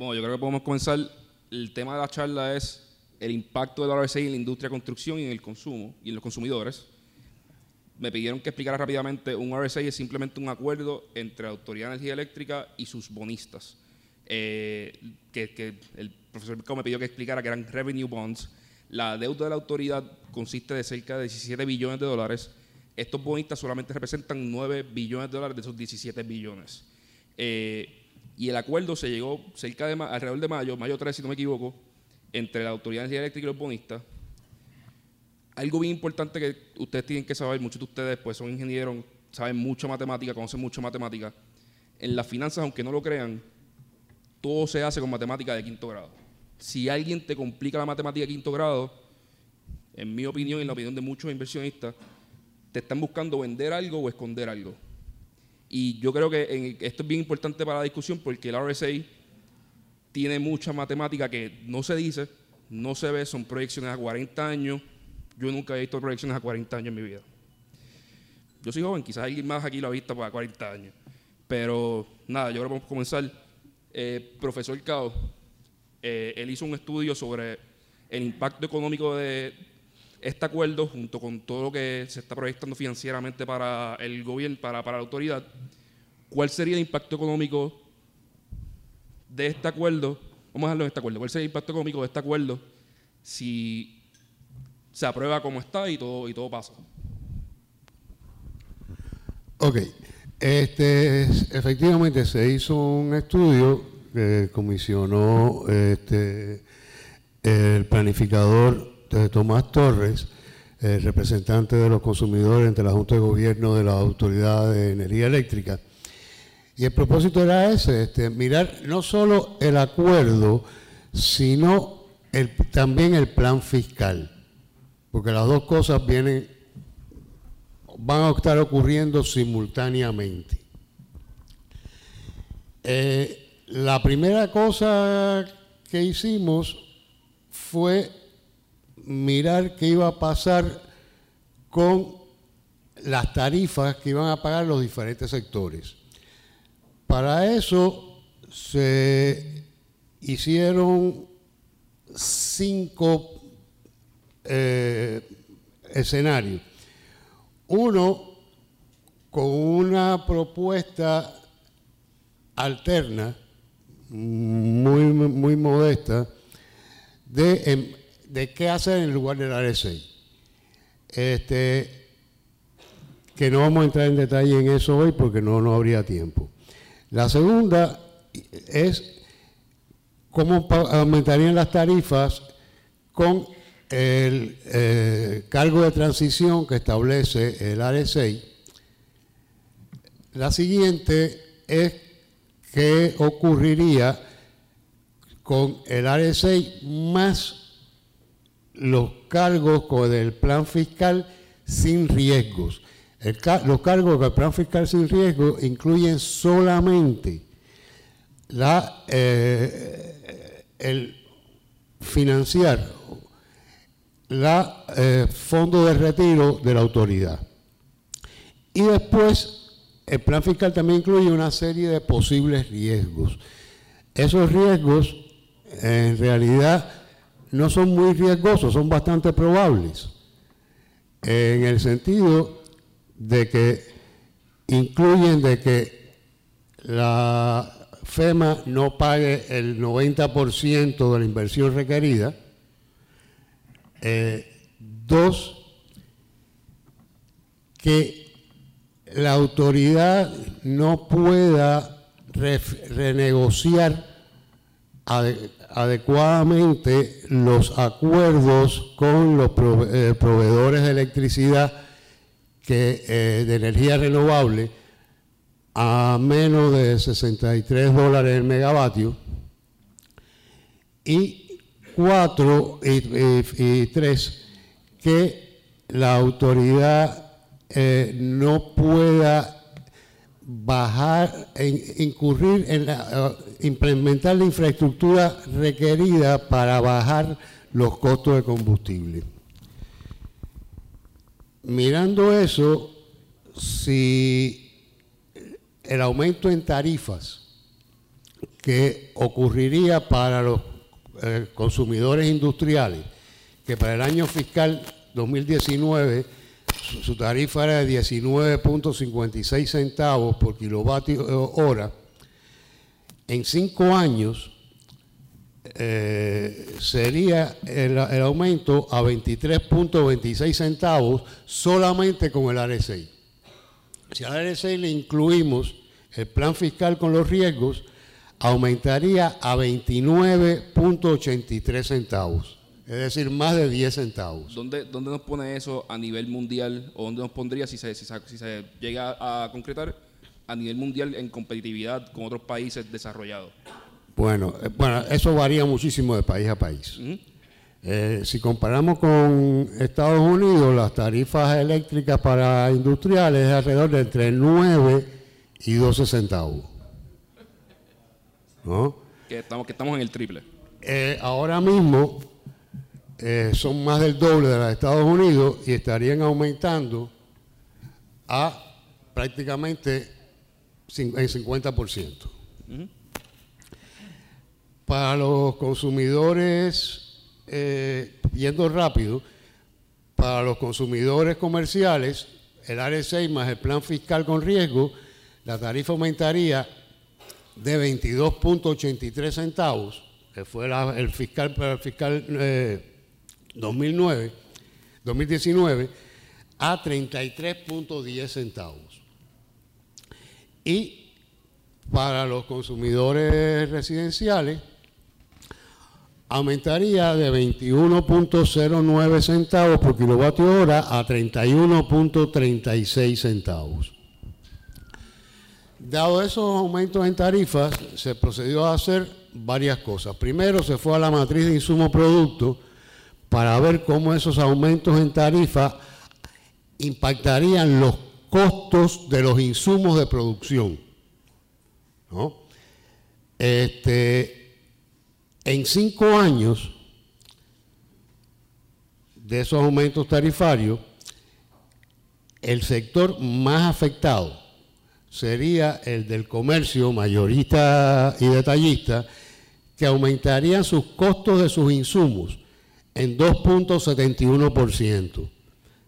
Bueno, yo creo que podemos comenzar. El tema de la charla es el impacto del RSA en la industria de construcción y en el consumo y en los consumidores. Me pidieron que explicara rápidamente, un RSA es simplemente un acuerdo entre la Autoridad de Energía Eléctrica y sus bonistas. Eh, que, el profesor me pidió que explicara que eran revenue bonds. La deuda de la autoridad consiste de cerca de 17 billones de dólares. Estos bonistas solamente representan 9 billones de dólares de esos 17 billones. Eh, y el acuerdo se llegó cerca de alrededor de mayo, mayo 3 si no me equivoco, entre la Autoridad de Energía Eléctrica y los bonistas. Algo bien importante que ustedes tienen que saber, muchos de ustedes pues son ingenieros, saben mucho matemática, conocen mucho matemática. En las finanzas, aunque no lo crean, todo se hace con matemática de quinto grado. Si alguien te complica la matemática de quinto grado, en mi opinión y en la opinión de muchos inversionistas, te están buscando vender algo o esconder algo. Y yo creo que esto es bien importante para la discusión porque el RSA tiene mucha matemática que no se dice, no se ve, son proyecciones a 40 años. Yo nunca he visto proyecciones a 40 años en mi vida. Yo soy joven, quizás alguien más aquí lo ha visto para 40 años. Pero nada, yo que vamos a comenzar. Eh, profesor Cao, eh, él hizo un estudio sobre el impacto económico de, este acuerdo, junto con todo lo que se está proyectando financieramente para el gobierno, para, para la autoridad, ¿cuál sería el impacto económico de este acuerdo? Vamos a dejarlo en este acuerdo. ¿Cuál sería el impacto económico de este acuerdo si se aprueba como está y todo, y todo pasa? Ok. Este, efectivamente se hizo un estudio que comisionó este, el planificador Tomás Torres, representante de los consumidores entre la Junta de Gobierno de la Autoridad de Energía Eléctrica. Y el propósito era ese, este, mirar no solo el acuerdo, sino también el plan fiscal, porque las dos cosas vienen, van a estar ocurriendo simultáneamente. Eh, la primera cosa que hicimos fue mirar qué iba a pasar con las tarifas que iban a pagar los diferentes sectores. Para eso se hicieron cinco eh, escenarios. Uno con una propuesta alterna, muy, muy modesta, de em, de qué hacer en lugar del RSA. Este, que no vamos a entrar en detalle en eso hoy porque no, no habría tiempo. La segunda es cómo aumentarían las tarifas con el eh, cargo de transición que establece el RSA. La siguiente es qué ocurriría con el RSA más los cargos del plan fiscal sin riesgos. los cargos del plan fiscal sin riesgo incluyen solamente la, eh, el financiar la eh, fondo de retiro de la autoridad. Y después, el plan fiscal también incluye una serie de posibles riesgos. Esos riesgos, en realidad, no son muy riesgosos, son bastante probables, en el sentido de que incluyen de que la FEMA no pague el 90% de la inversión requerida. Eh, dos, que la autoridad no pueda renegociar adecuadamente los acuerdos con los eh, proveedores de electricidad que, eh, de energía renovable a menos de 63 dólares el megavatio y cuatro y, tres que la autoridad eh, no pueda bajar, incurrir en la, implementar la infraestructura requerida para bajar los costos de combustible. Mirando eso, si el aumento en tarifas que ocurriría para los eh, consumidores industriales, que para el año fiscal 2019 su, tarifa era de 19.56 centavos por kilovatio hora, en cinco años eh, sería el, aumento a 23.26 centavos solamente con el AR6. Si al AR6 le incluimos el plan fiscal con los riesgos, aumentaría a 29.83 centavos. Es decir, más de 10 centavos. ¿Dónde, ¿Dónde, nos pone eso a nivel mundial o dónde nos pondría si se, si se llega a concretar a nivel mundial en competitividad con otros países desarrollados? Bueno, eh, bueno, eso varía muchísimo de país a país. Eh, si comparamos con Estados Unidos, las tarifas eléctricas para industriales es alrededor de entre 9 y 12 centavos. ¿No? Que estamos, que estamos en el triple. Eh, ahora mismo son más del doble de las de Estados Unidos y estarían aumentando a prácticamente en 50%. Para los consumidores, eh, yendo rápido, para los consumidores comerciales, el área 6 más el plan fiscal con riesgo, la tarifa aumentaría de 22.83 centavos, que fue el fiscal el fiscal 2009, eh, 2019, a 33.10 centavos. Y para los consumidores residenciales, aumentaría de 21.09 centavos por kilovatio hora a 31.36 centavos. Dado esos aumentos en tarifas, se procedió a hacer varias cosas. Primero se fue a la matriz de insumo producto para ver cómo esos aumentos en tarifa impactarían los costos de los insumos de producción. Este, en cinco años de esos aumentos tarifarios, el sector más afectado sería el del comercio mayorista y detallista, que aumentarían sus costos de sus insumos en 2.71%.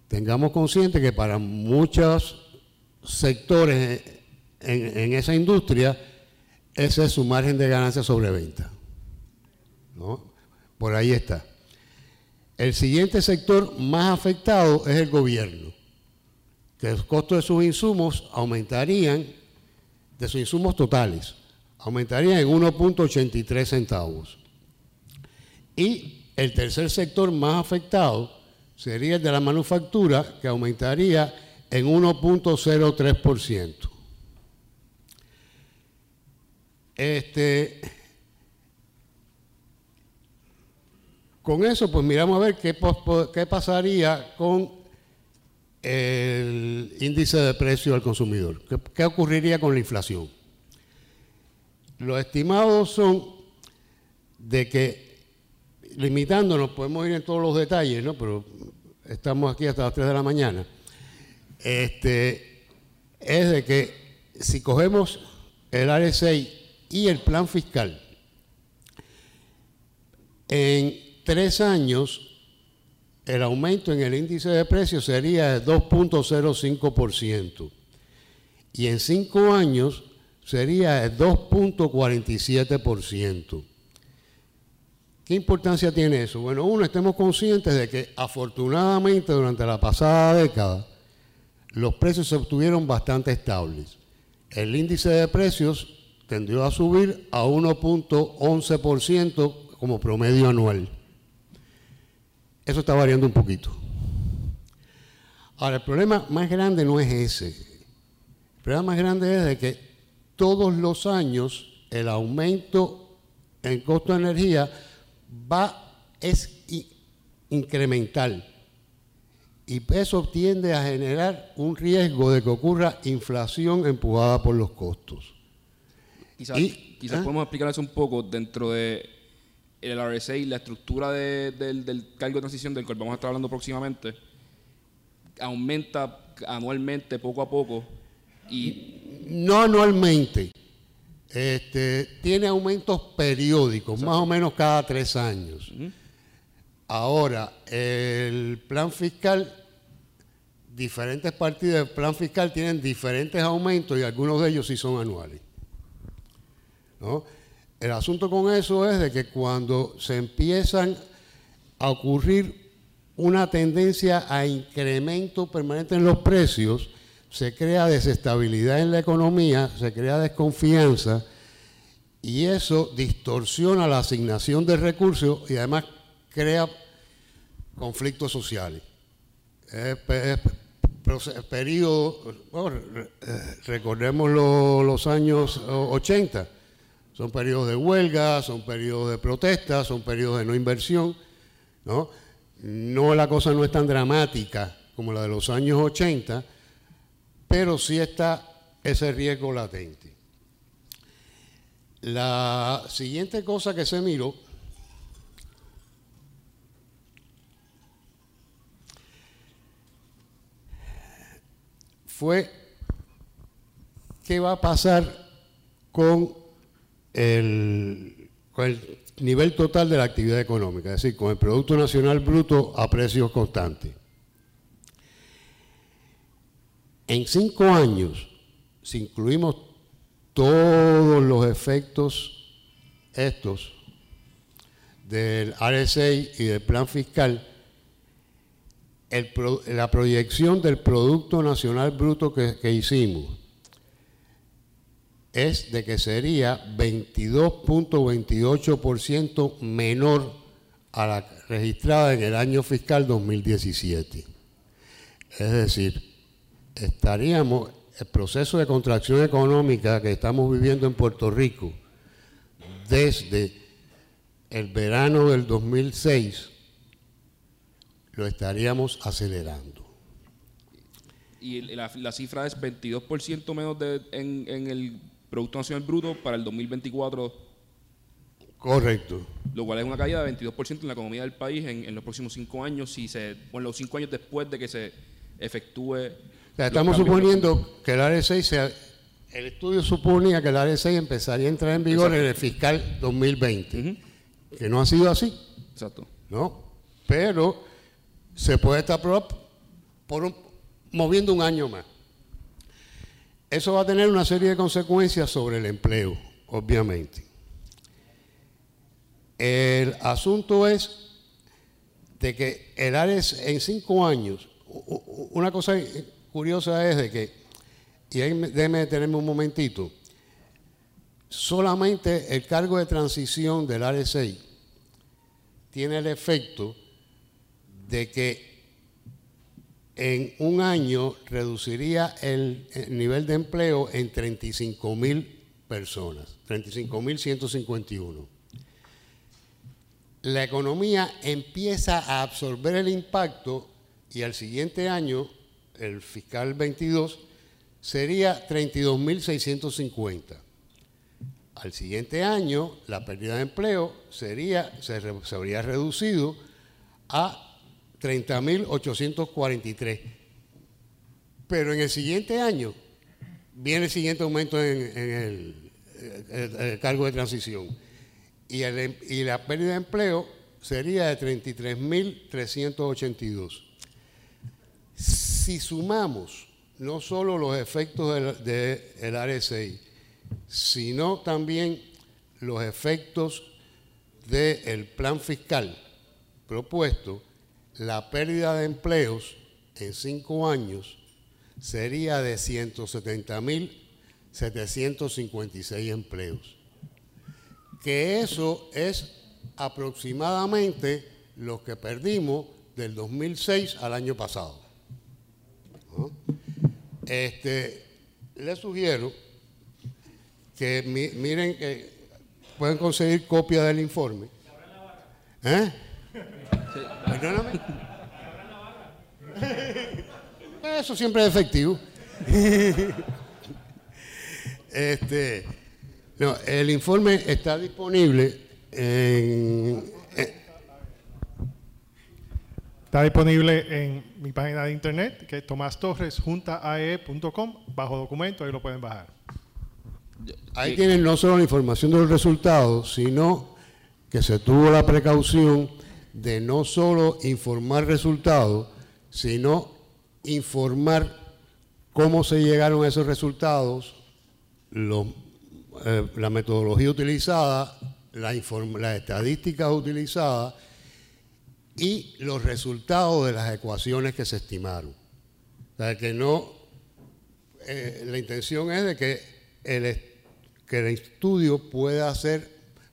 Tengamos consciente que para muchos sectores en, esa industria, ese es su margen de ganancia sobre venta. Por ahí está. El siguiente sector más afectado es el gobierno, que los costos de sus insumos aumentarían, de sus insumos totales, aumentarían en 1.83 centavos. Y el tercer sector más afectado sería el de la manufactura, que aumentaría en 1.03%. Este, Con eso, pues miramos a ver qué, qué pasaría con el índice de precio al consumidor. ¿Qué, ocurriría con la inflación? Los estimados son de que, limitándonos, podemos ir en todos los detalles, ¿no? pero estamos aquí hasta las 3 de la mañana, este, es de que si cogemos el AR6 y el plan fiscal, en tres años, el aumento en el índice de precios sería de 2.05%. Y en cinco años sería de 2.47%. ¿Qué importancia tiene eso? Bueno, uno, estemos conscientes de que afortunadamente durante la pasada década los precios se obtuvieron bastante estables. El índice de precios tendió a subir a 1.11% como promedio anual. Eso está variando un poquito. Ahora, el problema más grande no es ese. El problema más grande es de que todos los años el aumento en costo de energía va, es incremental. Y eso tiende a generar un riesgo de que ocurra inflación empujada por los costos. Quizás, quizás ¿ah? podemos explicar eso un poco dentro de el RSA y la estructura del, cargo de transición del cual vamos a estar hablando próximamente aumenta anualmente, poco a poco. Y no anualmente. Este, tiene aumentos periódicos, más o menos cada tres años. Ahora, el plan fiscal, diferentes partidas del plan fiscal tienen diferentes aumentos y algunos de ellos sí son anuales. El asunto con eso es de que cuando se empiezan a ocurrir una tendencia a incremento permanente en los precios, se crea desestabilidad en la economía, se crea desconfianza y eso distorsiona la asignación de recursos y además crea conflictos sociales. Es, periodo, recordemos los años 80, son periodos de huelga, son periodos de protesta, son periodos de no inversión, ¿no? No la cosa no es tan dramática como la de los años 80, pero sí está ese riesgo latente. La siguiente cosa que se miró fue qué va a pasar con el, nivel total de la actividad económica, es decir, con el Producto Nacional Bruto a precios constantes. En cinco años, si incluimos todos los efectos estos del RSA y del plan fiscal, la proyección del Producto Nacional Bruto que, hicimos es de que sería 22.28% menor a la registrada en el año fiscal 2017. Es decir, estaríamos, el proceso de contracción económica que estamos viviendo en Puerto Rico desde el verano del 2006, lo estaríamos acelerando. Y la, cifra es 22% menos de, en, el Producto Nacional Bruto para el 2024. Correcto. Lo cual es una caída de 22% en la economía del país en, los próximos cinco años, si se, bueno, los cinco años después de que se efectúe estamos suponiendo que el área 6 sea, el estudio suponía que el área 6 empezaría a entrar en vigor en el fiscal 2020, que no ha sido así. Exacto. ¿No? Pero se puede estar por moviendo un año más. Eso va a tener una serie de consecuencias sobre el empleo, obviamente. El asunto es de que el ARES en cinco años, una cosa curiosa es de que, y ahí déjeme detenerme un momentito, solamente el cargo de transición del RSA tiene el efecto de que en un año reduciría el, nivel de empleo en 35 mil personas, 35 mil 151. La economía empieza a absorber el impacto y al siguiente año el fiscal 22, sería 32.650. Al siguiente año, la pérdida de empleo sería, se, habría reducido a 30.843. Pero en el siguiente año viene el siguiente aumento en, el, cargo de transición. Y, y la pérdida de empleo sería de 33.382 si sumamos no solo los efectos del, de RSI, sino también los efectos del plan fiscal propuesto, la pérdida de empleos en cinco años sería de 170.756 empleos. Que eso es aproximadamente lo que perdimos del 2006 al año pasado. Este, les sugiero que miren que pueden conseguir copia del informe. ¿Eh? Perdóname. Eso siempre es efectivo. Este, no, el informe está disponible en, Está disponible en mi página de internet, que es tomastorresjuntae.com, bajo documento, ahí lo pueden bajar. Ahí tienen no solo la información de los resultados, sino que se tuvo la precaución de no solo informar resultados, sino informar cómo se llegaron a esos resultados, eh, la metodología utilizada, la las estadísticas utilizadas y los resultados de las ecuaciones que se estimaron. O sea, que no, eh, la intención es de que el, que el estudio pueda ser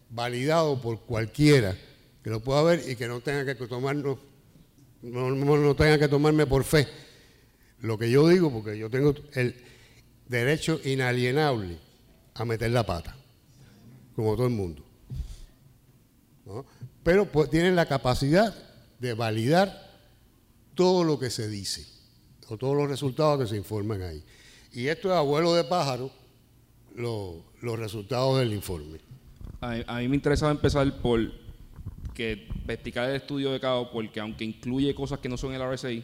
validado por cualquiera que lo pueda ver y que no tenga que tomarnos, no, no tenga que tomarme por fe lo que yo digo, porque yo tengo el derecho inalienable a meter la pata, como todo el mundo. Pero pues, tienen la capacidad de validar todo lo que se dice, o todos los resultados que se informan ahí. Y esto es abuelo de pájaro, los resultados del informe. A, mí me interesaba empezar por que explicar el estudio de CAO, porque aunque incluye cosas que no son el RSI,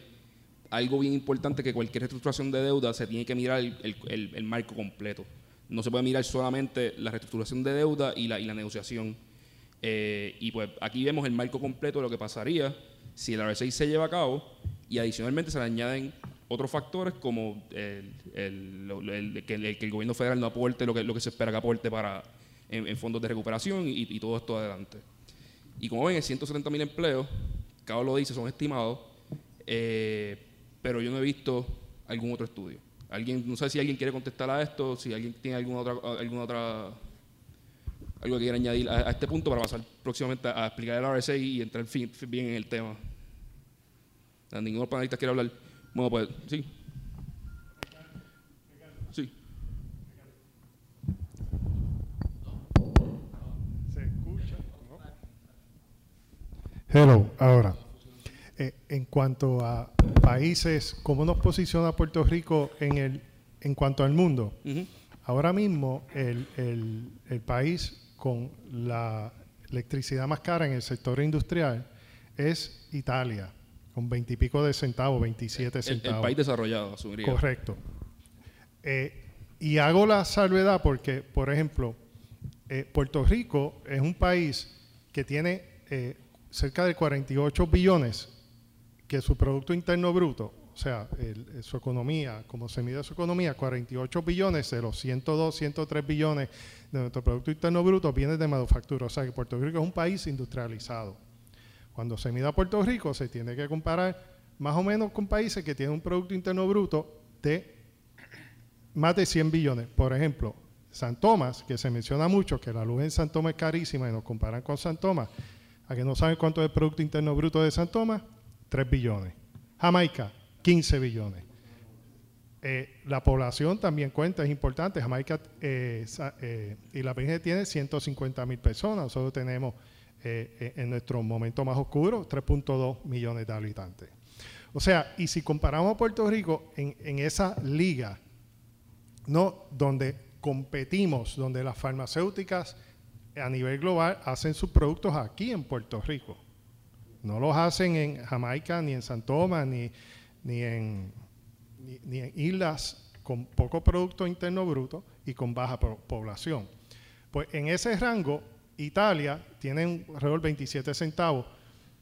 algo bien importante que cualquier reestructuración de deuda se tiene que mirar el, marco completo. No se puede mirar solamente la reestructuración de deuda y la, y la negociación. Eh, y pues aquí vemos el marco completo de lo que pasaría si el RSI se lleva a cabo y adicionalmente se le añaden otros factores como el, que, el, gobierno federal no aporte lo que, lo que se espera que aporte para, en, fondos de recuperación y, todo esto adelante. Y como ven, 170 mil empleos, cada lo dice, son estimados. Eh, pero yo no he visto algún otro estudio. Alguien, no sé si alguien quiere contestar a esto, si alguien tiene alguna otra, alguna otra algo que quiera añadir a, este punto para pasar próximamente a, explicar el RSA y entrar bien en el tema. Ninguno de los quiere hablar. Bueno, pues sí. Sí. ¿Se escucha? Hello, ahora. Eh, en cuanto a países, ¿cómo nos posiciona Puerto Rico en, el, en cuanto al mundo? Ahora mismo el, el, país con la electricidad más cara en el sector industrial es Italia, con veintipico de centavos, 27 centavos. El, país desarrollado, asumiría. Correcto. Eh, y hago la salvedad porque, por ejemplo, eh, Puerto Rico es un país que tiene cerca de 48 billones que su Producto Interno Bruto, o sea, su economía, como se mide su economía, 48 billones de los 102, 103 billones de nuestro Producto Interno Bruto viene de manufactura. O sea, que Puerto Rico es un país industrializado. Cuando se mide a Puerto Rico, se tiene que comparar más o menos con países que tienen un Producto Interno Bruto de más de 100 billones. Por ejemplo, San Tomás, que se menciona mucho, que la luz en San Tomás es carísima y nos comparan con San Tomás. ¿A que no saben cuánto es el Producto Interno Bruto de San Tomás? 3 billones. Jamaica, 15 billones. Eh, la población también cuenta, es importante. Jamaica eh, eh, y la Virgen tiene 150 mil personas. Nosotros tenemos en nuestro momento más oscuro 3.2 millones de habitantes. O sea, y si comparamos a Puerto Rico en, en esa liga, ¿no? donde competimos, donde las farmacéuticas a nivel global hacen sus productos aquí en Puerto Rico. No los hacen en Jamaica, ni en San Tomás, ni, ni, en, ni, en islas con poco Producto Interno Bruto y con baja población. Pues en ese rango, Italia tiene alrededor de 27 centavos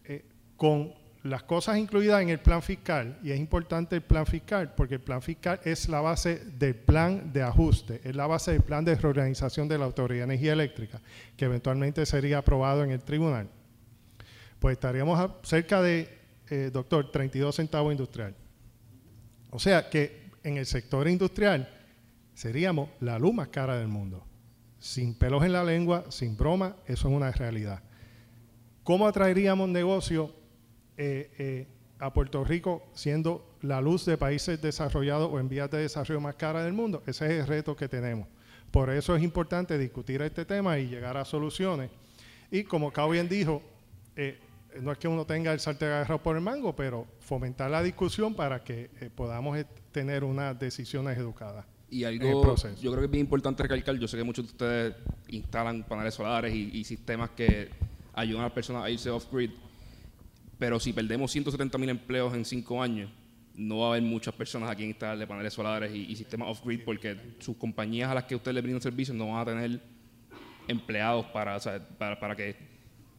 eh, con las cosas incluidas en el plan fiscal, y es importante el plan fiscal, porque el plan fiscal es la base del plan de ajuste, es la base del plan de reorganización de la Autoridad de Energía Eléctrica, que eventualmente sería aprobado en el tribunal pues estaríamos cerca de, eh, doctor, 32 centavos industrial. O sea que en el sector industrial seríamos la luz más cara del mundo. Sin pelos en la lengua, sin broma, eso es una realidad. ¿Cómo atraeríamos negocio eh, eh, a Puerto Rico siendo la luz de países desarrollados o en vías de desarrollo más cara del mundo? Ese es el reto que tenemos. Por eso es importante discutir este tema y llegar a soluciones. Y como Cao bien dijo, no es que uno tenga el sartén agarrado por el mango, pero fomentar la discusión para que eh, podamos eh, tener unas decisiones educadas. Y algo, yo creo que es bien importante recalcar, yo sé que muchos de ustedes instalan paneles solares y, sistemas que ayudan a las personas a irse off-grid, pero si perdemos 170 mil empleos en cinco años, no va a haber muchas personas aquí en instalarle paneles solares y, sistemas off-grid porque sus compañías a las que usted le brinda servicios no van a tener empleados para, para, para, que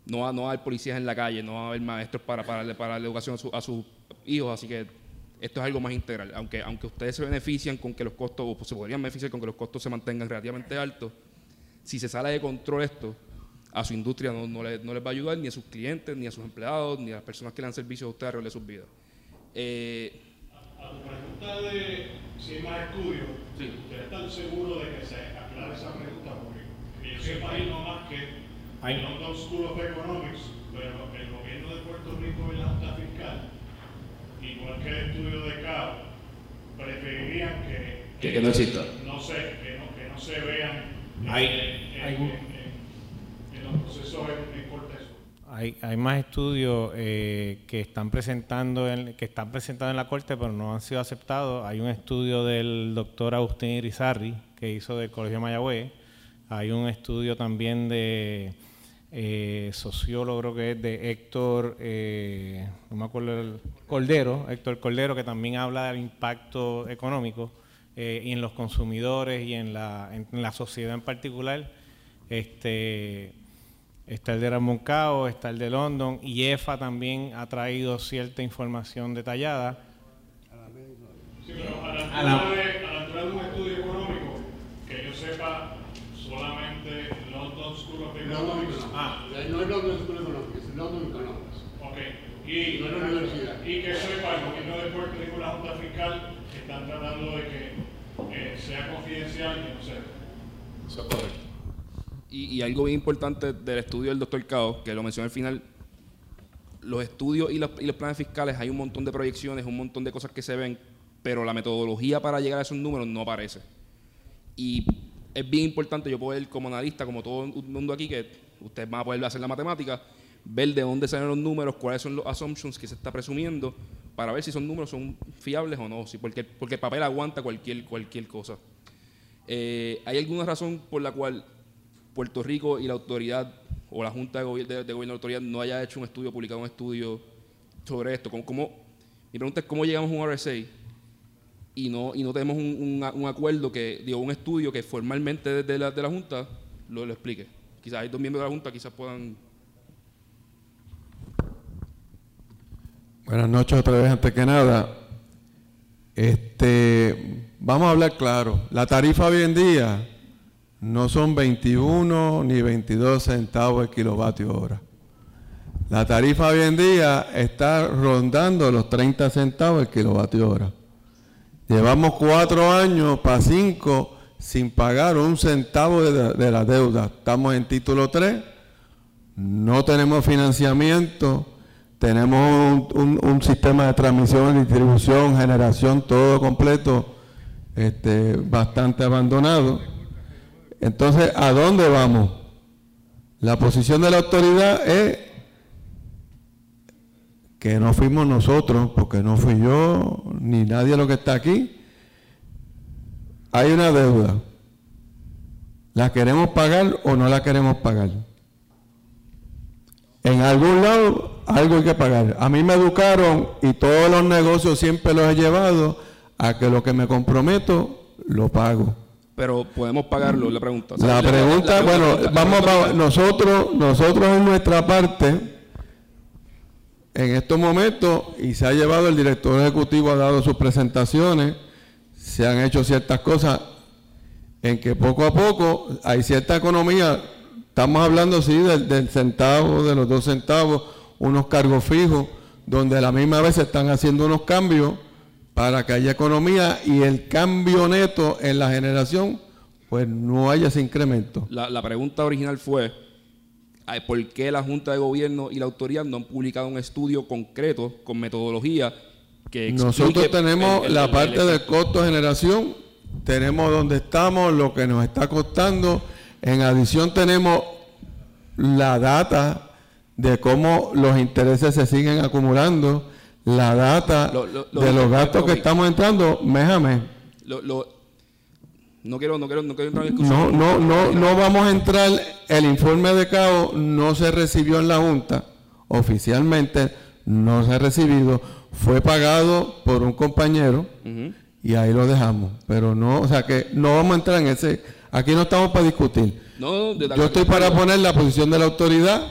no va, no va a haber policías en la calle, no va a haber maestros para, para, para la educación a, sus hijos, así que esto es algo más integral. Aunque, aunque ustedes se benefician con que los costos, o se podrían beneficiar con que los costos se mantengan relativamente altos, si se sale de control esto, a su industria no, no, les, va a ayudar, ni a sus clientes, ni a sus empleados, ni a las personas que le dan servicio a ustedes a de sus vidas. Eh, a, tu pregunta de si hay más estudios, sí. ¿ustedes están seguros de que se aclare esa pregunta? Porque yo sepa ahí no más que hay London School of Economics, pero el gobierno de Puerto Rico en la Junta Fiscal, igual que el estudio de CAO, preferirían que, que, no exista. No sé, que no, que no se vean hay, en, los procesos en, Hay, hay, más estudios eh, que están presentando en, que están presentados en la corte, pero no han sido aceptados. Hay un estudio del doctor Agustín Irizarri que hizo del Colegio Mayagüez. Hay un estudio también de eh, sociólogo, que es de Héctor, eh, no me acuerdo, el Cordero, Héctor que también habla del impacto económico eh, y en los consumidores y en la, en la sociedad en particular. Este, está el de Ramoncao, está el de London y EFA también ha traído cierta información detallada. A la, a la, de, un estudio económico, que yo sepa, Of Economics. Ah, no es London School of Economics, es London Economics. Ok. Y, no es la universidad. y que sepa el gobierno de Puerto Rico y la Junta Fiscal están tratando de que sea confidencial y no sé. Eso es correcto. Y, algo bien importante del estudio del doctor Cao, que lo mencioné al final, los estudios y los, y los, planes fiscales hay un montón de proyecciones, un montón de cosas que se ven, pero la metodología para llegar a esos números no aparece. Y es bien importante, yo puedo ver como analista, como todo el mundo aquí, que ustedes van a poder hacer la matemática, ver de dónde salen los números, cuáles son los assumptions que se está presumiendo, para ver si esos números son fiables o no, si porque, porque el papel aguanta cualquier, cualquier cosa. Eh, ¿Hay alguna razón por la cual Puerto Rico y la autoridad o la Junta de, Gobierno de, Gobierno de Autoridad no haya hecho un estudio, publicado un estudio sobre esto? ¿Cómo, mi pregunta es cómo llegamos a un RSA y no, y no tenemos un, acuerdo, que digo, un estudio que formalmente desde la, de la Junta lo, lo explique. Quizás hay dos miembros de la Junta, quizás puedan Buenas noches otra vez, antes que nada. Este, vamos a hablar claro. La tarifa hoy en día no son 21 ni 22 centavos el kilovatio hora. La tarifa hoy en día está rondando los 30 centavos el kilovatio hora. Llevamos cuatro años para cinco sin pagar un centavo de, la deuda. Estamos en título 3, no tenemos financiamiento tenemos un, sistema de transmisión, distribución, generación, todo completo, este, bastante abandonado. Entonces, ¿a dónde vamos? La posición de la autoridad es que no fuimos nosotros, porque no fui yo, ni nadie de los que está aquí. Hay una deuda. ¿La queremos pagar o no la queremos pagar? En algún lado algo hay que pagar. A mí me educaron y todos los negocios siempre los he llevado a que lo que me comprometo lo pago. Pero podemos pagarlo, la pregunta. La, pregunta, bueno, vamos a, nosotros, nosotros en nuestra parte, en estos momentos, y se ha llevado el director ejecutivo, ha dado sus presentaciones, se han hecho ciertas cosas en que poco a poco hay cierta economía, estamos hablando sí del, centavo, de los dos centavos, unos cargos fijos, donde a la misma vez se están haciendo unos cambios para que haya economía y el cambio neto en la generación, pues no haya ese incremento. La, pregunta original fue, ¿por qué la Junta de Gobierno y la autoridad no han publicado un estudio concreto con metodología que Nosotros tenemos la parte del costo de generación, tenemos donde estamos, lo que nos está costando, en adición tenemos la data de cómo los intereses se siguen acumulando, la data de los gastos que estamos entrando. Mes a mes. No quiero, no quiero, no quiero entrar en No, no, no, no vamos a entrar. El informe de CAO no se recibió en la Junta oficialmente. no se ha recibido, fue pagado por un compañero y ahí lo dejamos. Pero no, o sea que no vamos a entrar en ese, aquí no estamos para discutir. No, de- Yo estoy para poner la posición de la autoridad,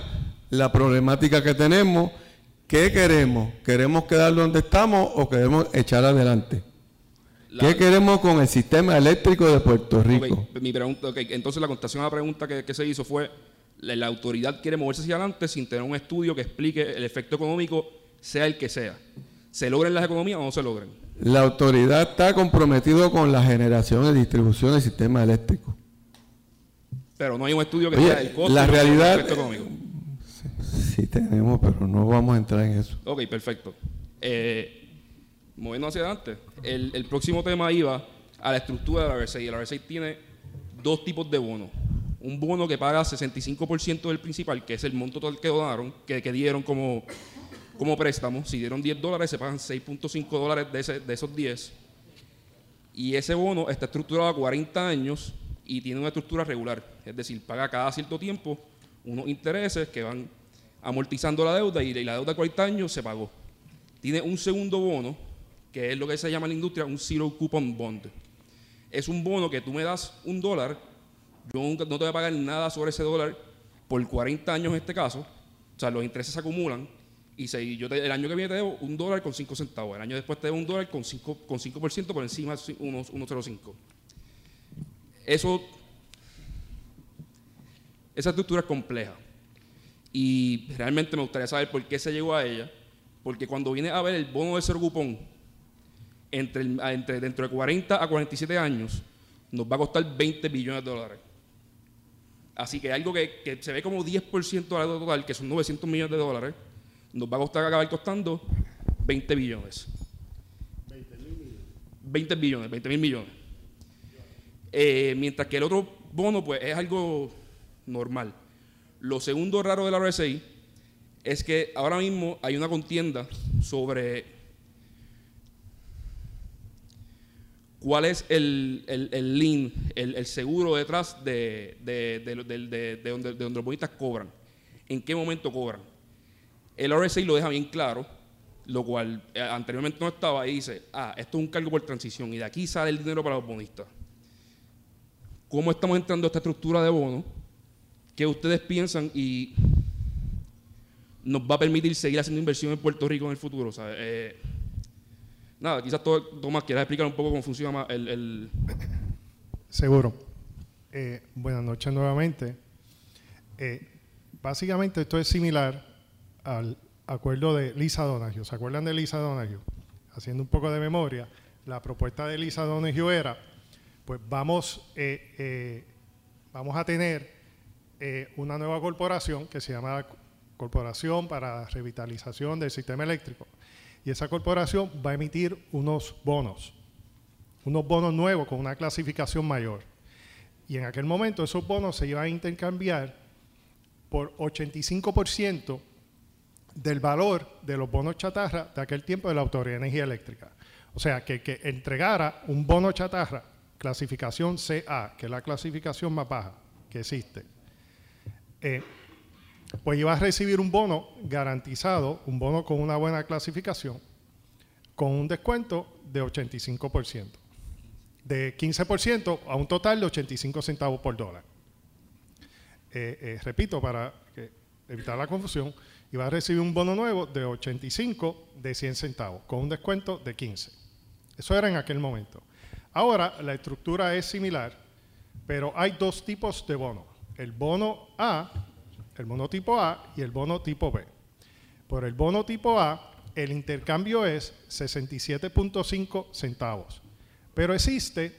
la problemática que tenemos, qué queremos, queremos quedar donde estamos o queremos echar adelante. La- ¿Qué queremos con el sistema eléctrico de Puerto Rico? Mi pregunta, entonces la contestación a la pregunta que, que se hizo fue, la, la autoridad quiere moverse hacia adelante sin tener un estudio que explique el efecto económico, sea el que sea. ¿Se logren las economías o no se logren? La autoridad está comprometido con la generación y distribución del sistema eléctrico. Pero no hay un estudio que Oye, sea el costo la y el realidad- efecto económico. Sí tenemos, pero no vamos a entrar en eso. Ok, perfecto. Eh, moviendo hacia adelante, el, el próximo tema iba a la estructura de la RSI. La RSI tiene dos tipos de bonos. Un bono que paga 65% del principal, que es el monto total que donaron, que, que dieron como, como préstamo. Si dieron 10 dólares, se pagan 6.5 dólares de, ese- de esos 10. Y ese bono está estructurado a 40 años y tiene una estructura regular. Es decir, paga cada cierto tiempo unos intereses que van amortizando la deuda y la deuda a 40 años se pagó. Tiene un segundo bono, que es lo que se llama en la industria un zero coupon bond. Es un bono que tú me das un dólar, yo nunca- no te voy a pagar nada sobre ese dólar por 40 años en este caso. O sea, los intereses se acumulan y si yo el año que viene te debo un dólar con 5 centavos, el año después te debo un dólar con 5%, con 5 por encima de unos- 1.05. Eso, esa estructura es compleja. Y realmente me gustaría saber por qué se llegó a ella. Porque cuando viene a ver el bono de cero cupón, entre, entre dentro de 40 a 47 años, nos va a costar 20 billones de dólares. Así que algo que, que se ve como 10% de la total, que son 900 millones de dólares, nos va a costar acabar costando 20 billones. 20 billones, 20 mil millones. Eh, mientras que el otro bono, pues, es algo normal. Lo segundo raro de la RSI es que ahora mismo hay una contienda sobre cuál es el, el, el lien, el, el seguro detrás de, de, de, de- de donde, de donde los bonistas cobran. ¿En qué momento cobran? El RSI lo deja bien claro, lo cual eh, anteriormente no estaba, y dice, ah, esto es un cargo por transición, y de aquí sale el dinero para los bonistas. ¿Cómo estamos entrando a esta estructura de bono? ¿Qué ustedes piensan y nos va a permitir seguir haciendo inversión en Puerto Rico en el futuro? ¿sabe? Eh, nada, quizás todo- Tomás quieras explicar un poco cómo funciona el, el- Seguro. Eh, buenas noches nuevamente. Eh, básicamente esto es similar al acuerdo de Lisa Donahue. ¿Se acuerdan de Lisa Donahue? Haciendo un poco de memoria, la propuesta de Lisa Donahue era, pues vamos, eh, vamos a tener una nueva corporación que se llama Corporación para la Revitalización del Sistema Eléctrico. Y esa corporación va a emitir unos bonos unos bonos nuevos con una clasificación mayor. Y en aquel momento esos bonos se iban a intercambiar por 85% del valor de los bonos chatarra de aquel tiempo de la Autoridad de Energía Eléctrica. O sea, que, entregara un bono chatarra, clasificación CA, que es la clasificación más baja que existe, eh, pues iba a recibir un bono garantizado, un bono con una buena clasificación, con un descuento de 85%, de 15% a un total de 85 centavos por dólar. Eh, eh, repito, para evitar la confusión, iba a recibir un bono nuevo de 85 de 100 centavos, con un descuento de 15. Eso era en aquel momento. Ahora la estructura es similar, pero hay dos tipos de bonos. El bono A, el bono tipo A y el bono tipo B. Por el bono tipo A, el intercambio es 67.5 centavos. Pero existe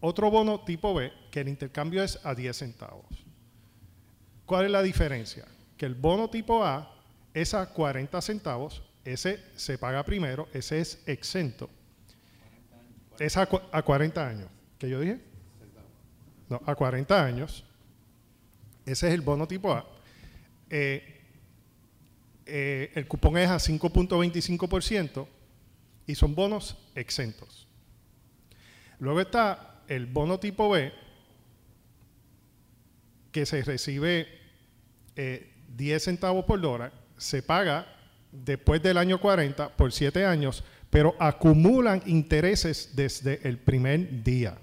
otro bono tipo B que el intercambio es a 10 centavos. ¿Cuál es la diferencia? Que el bono tipo A es a 40 centavos, ese se paga primero, ese es exento. Es a, a 40 años. ¿Qué yo dije? No, a 40 años. Ese es el bono tipo A. Eh, eh, el cupón es a 5.25% y son bonos exentos. Luego está el bono tipo B, que se recibe eh, 10 centavos por dólar, se paga después del año 40 por siete años, pero acumulan intereses desde el primer día.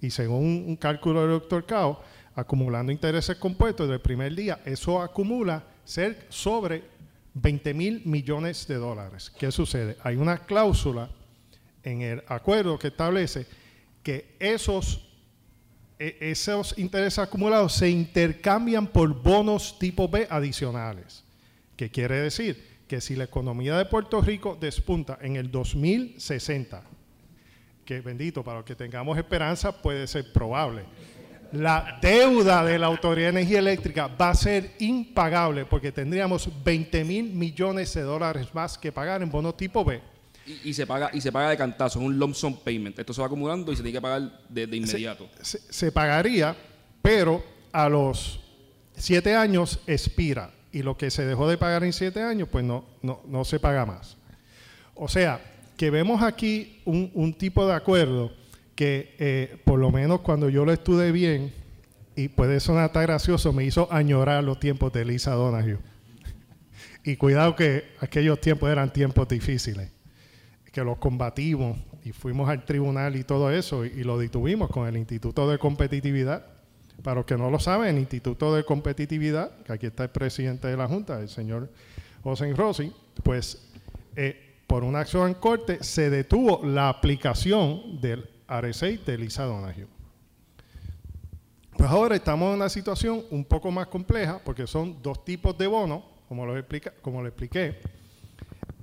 Y según un cálculo del doctor Cao, acumulando intereses compuestos desde el primer día, eso acumula ser sobre 20 mil millones de dólares. ¿Qué sucede? Hay una cláusula en el acuerdo que establece que esos, e, esos intereses acumulados se intercambian por bonos tipo B adicionales. ¿Qué quiere decir? Que si la economía de Puerto Rico despunta en el 2060, que bendito, para que tengamos esperanza puede ser probable, la deuda de la Autoridad de Energía Eléctrica va a ser impagable porque tendríamos 20 mil millones de dólares más que pagar en bonos tipo B. Y, se paga y se paga de cantazo, es un lump sum payment. Esto se va acumulando y se tiene que pagar de, inmediato. Se, pagaría, pero a los siete años expira. Y lo que se dejó de pagar en siete años, pues no, no, se paga más. O sea, que vemos aquí un tipo de acuerdo que eh, por lo menos cuando yo lo estudié bien, y puede sonar tan gracioso, me hizo añorar los tiempos de Lisa Donahue. y cuidado que aquellos tiempos eran tiempos difíciles, que los combatimos y fuimos al tribunal y todo eso, y, lo detuvimos con el Instituto de Competitividad. Para los que no lo saben, el Instituto de Competitividad, que aquí está el presidente de la Junta, el señor José Rossi, pues eh, por una acción en corte se detuvo la aplicación del RSA de Lisa Donahue. Pues ahora estamos en una situación un poco más compleja porque son dos tipos de bonos, como lo, expliqué,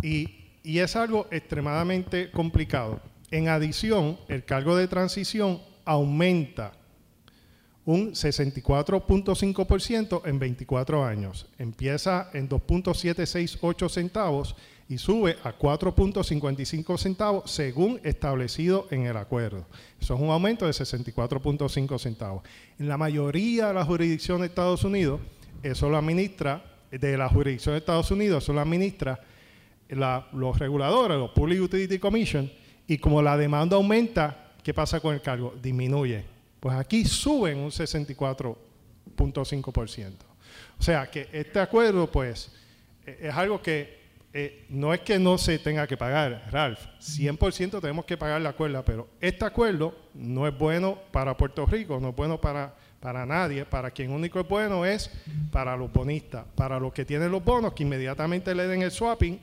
y es algo extremadamente complicado. En adición, el cargo de transición aumenta un 64.5% en 24 años. Empieza en 2.768 centavos y sube a 4.55 centavos según establecido en el acuerdo. Eso es un aumento de 64.5 centavos. En la mayoría de las jurisdicciones de Estados Unidos, eso lo administra, de la jurisdicción de Estados Unidos, eso lo administra los reguladores, los Public Utility Commission, y como la demanda aumenta, ¿qué pasa con el cargo? Disminuye. Pues aquí suben un 64.5%. O sea que este acuerdo, pues, e-, es algo que eh, no es que no se tenga que pagar, Ralph, 100% tenemos que pagar la cuerda, pero este acuerdo no es bueno para Puerto Rico, no es bueno para, para nadie, para quien único es bueno es para los bonistas, para los que tienen los bonos, que inmediatamente le den el swapping,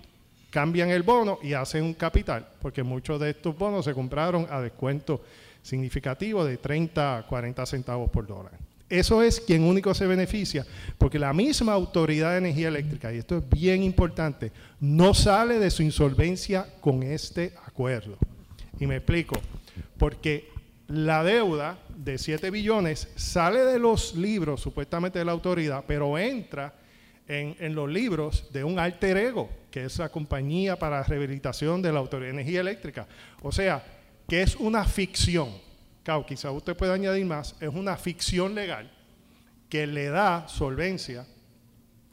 cambian el bono y hacen un capital, porque muchos de estos bonos se compraron a descuento significativo de 30 a 40 centavos por dólar. Eso es quien único se beneficia, porque la misma autoridad de energía eléctrica, y esto es bien importante, no sale de su insolvencia con este acuerdo. Y me explico, porque la deuda de 7 billones sale de los libros supuestamente de la autoridad, pero entra en, en, los libros de un alter ego, que es la compañía para la rehabilitación de la Autoridad de Energía Eléctrica. O sea, que es una ficción claro, quizá usted puede añadir más, es una ficción legal que le da solvencia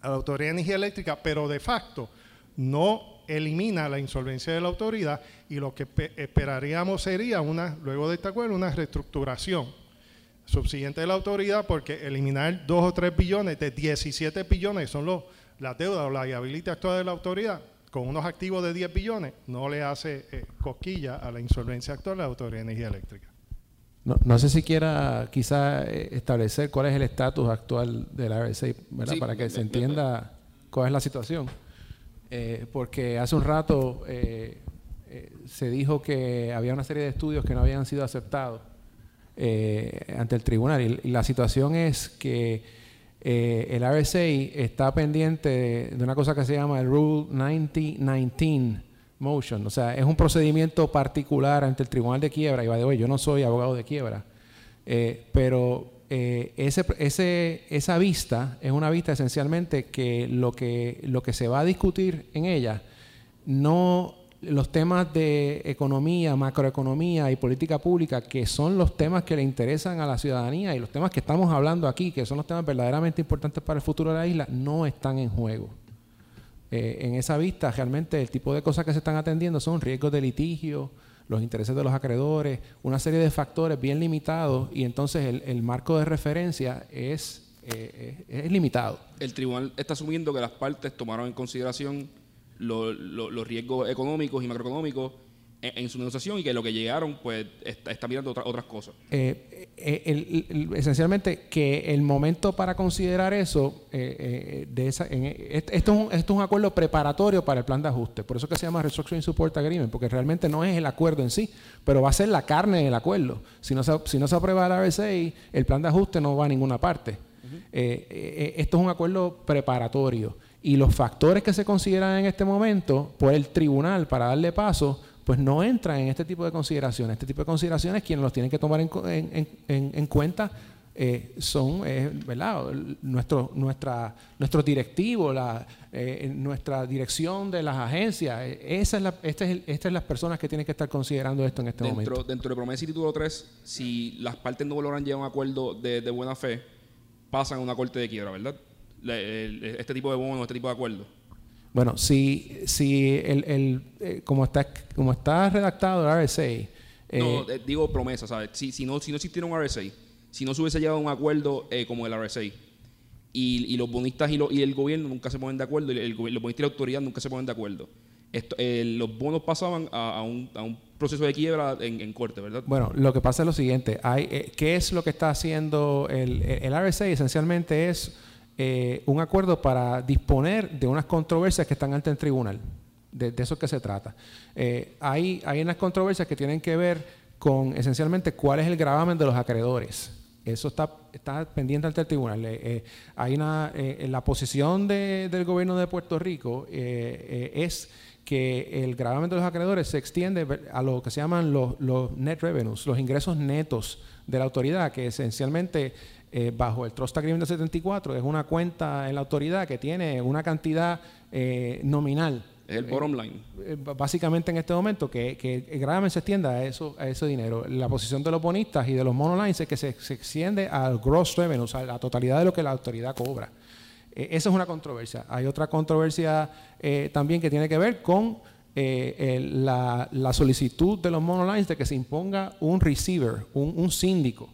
a la Autoridad de Energía Eléctrica, pero de facto no elimina la insolvencia de la autoridad y lo que esperaríamos sería, una, luego de este acuerdo, una reestructuración subsiguiente de la autoridad, porque eliminar 2 o 3 billones de 17 billones son los, las deudas o la liability actual de la autoridad, con unos activos de 10 billones, no le hace eh, cosquilla a la insolvencia actual de la Autoridad de Energía Eléctrica. No, sé si quiera quizá eh, establecer cuál es el estatus actual del RSA, ¿verdad? Para que se entienda cuál es la situación. Eh, porque hace un rato eh, se dijo que había una serie de estudios que no habían sido aceptados ante el tribunal. Y, y, la situación es que el RSA está pendiente de, una cosa que se llama el Rule 9019 motion. O sea, es un procedimiento particular ante el tribunal de quiebra. Y va de hoy, yo no soy abogado de quiebra. Eh, pero eh, ese, ese, esa vista es una vista esencialmente que lo, que lo que se va a discutir en ella, no los temas de economía, macroeconomía y política pública, que son los temas que le interesan a la ciudadanía y los temas que estamos hablando aquí, que son los temas verdaderamente importantes para el futuro de la isla, no están en juego. Eh, en esa vista realmente el tipo de cosas que se están atendiendo son riesgos de litigio, los intereses de los acreedores, una serie de factores bien limitados y entonces el, marco de referencia es, eh, es, limitado. El tribunal está asumiendo que las partes tomaron en consideración lo- los riesgos económicos y macroeconómicos en, en su negociación y que lo que llegaron, pues, está, está mirando otra- otras cosas. Eh, eh, el- el- esencialmente que el momento para considerar eso, eh, eh, de esa, en- eh, esto, es un, esto es un acuerdo preparatorio para el plan de ajuste. Por eso que se llama Restructuring Support Agreement, porque realmente no es el acuerdo en sí, pero va a ser la carne del acuerdo. Si no se, si no se aprueba el RSA, el plan de ajuste no va a ninguna parte. Esto es un acuerdo preparatorio y los factores que se consideran en este momento por el tribunal para darle paso, pues no entran en este tipo de consideraciones. Este tipo de consideraciones quienes los tienen que tomar en, en- en- en- en cuenta eh, son, eh, ¿verdad? Nuestro, nuestra, nuestros directivos, la, eh, nuestra dirección de las agencias. Eh, Esa es la, este es el- estas son las personas que tienen que estar considerando esto en este Dentro, momento. dentro de promesa y título 3, si las partes no logran llegar a un acuerdo de, de buena fe, pasan a una corte de quiebra, ¿verdad? Le- el- este tipo de bono, este tipo de acuerdo. Bueno, si, si el, el, eh, como, está, como está redactado el RSA, eh, no, eh, digo promesa, ¿sabes? Si, si, no, si no existiera un RSA, si no se hubiese llegado a un acuerdo eh, como el RSA, y, y los bonistas y, lo- y el gobierno nunca se ponen de acuerdo, y el, gobi- los bonistas y la autoridad nunca se ponen de acuerdo, esto, eh, los bonos pasaban a, a un, a un proceso de quiebra en, en corte, ¿verdad? Bueno, lo que pasa es lo siguiente. Hay, eh, ¿Qué es lo que está haciendo el, el RSA? Esencialmente es eh, un acuerdo para disponer de unas controversias que están ante el tribunal. De, eso es que se trata. Eh, hay, hay unas controversias que tienen que ver con esencialmente cuál es el gravamen de los acreedores. Eso está, está pendiente ante el tribunal. Eh, hay la posición de- del gobierno de Puerto Rico es que el gravamen de los acreedores se extiende a lo que se llaman los net revenues, los ingresos netos de la autoridad, que esencialmente eh, bajo el Trust Agreement del 74 es una cuenta en la autoridad que tiene una cantidad eh, nominal. Es el bottom line. Eh, básicamente en este momento que, que el gravamen se extienda a eso a ese dinero. La posición de los bonistas y de los monolines es que se, se extiende al gross revenue, o sea, la totalidad de lo que la autoridad cobra. Esa es una controversia. Hay otra controversia también que tiene que ver con eh, la, la solicitud de los monolines de que se imponga un receiver, un, un síndico.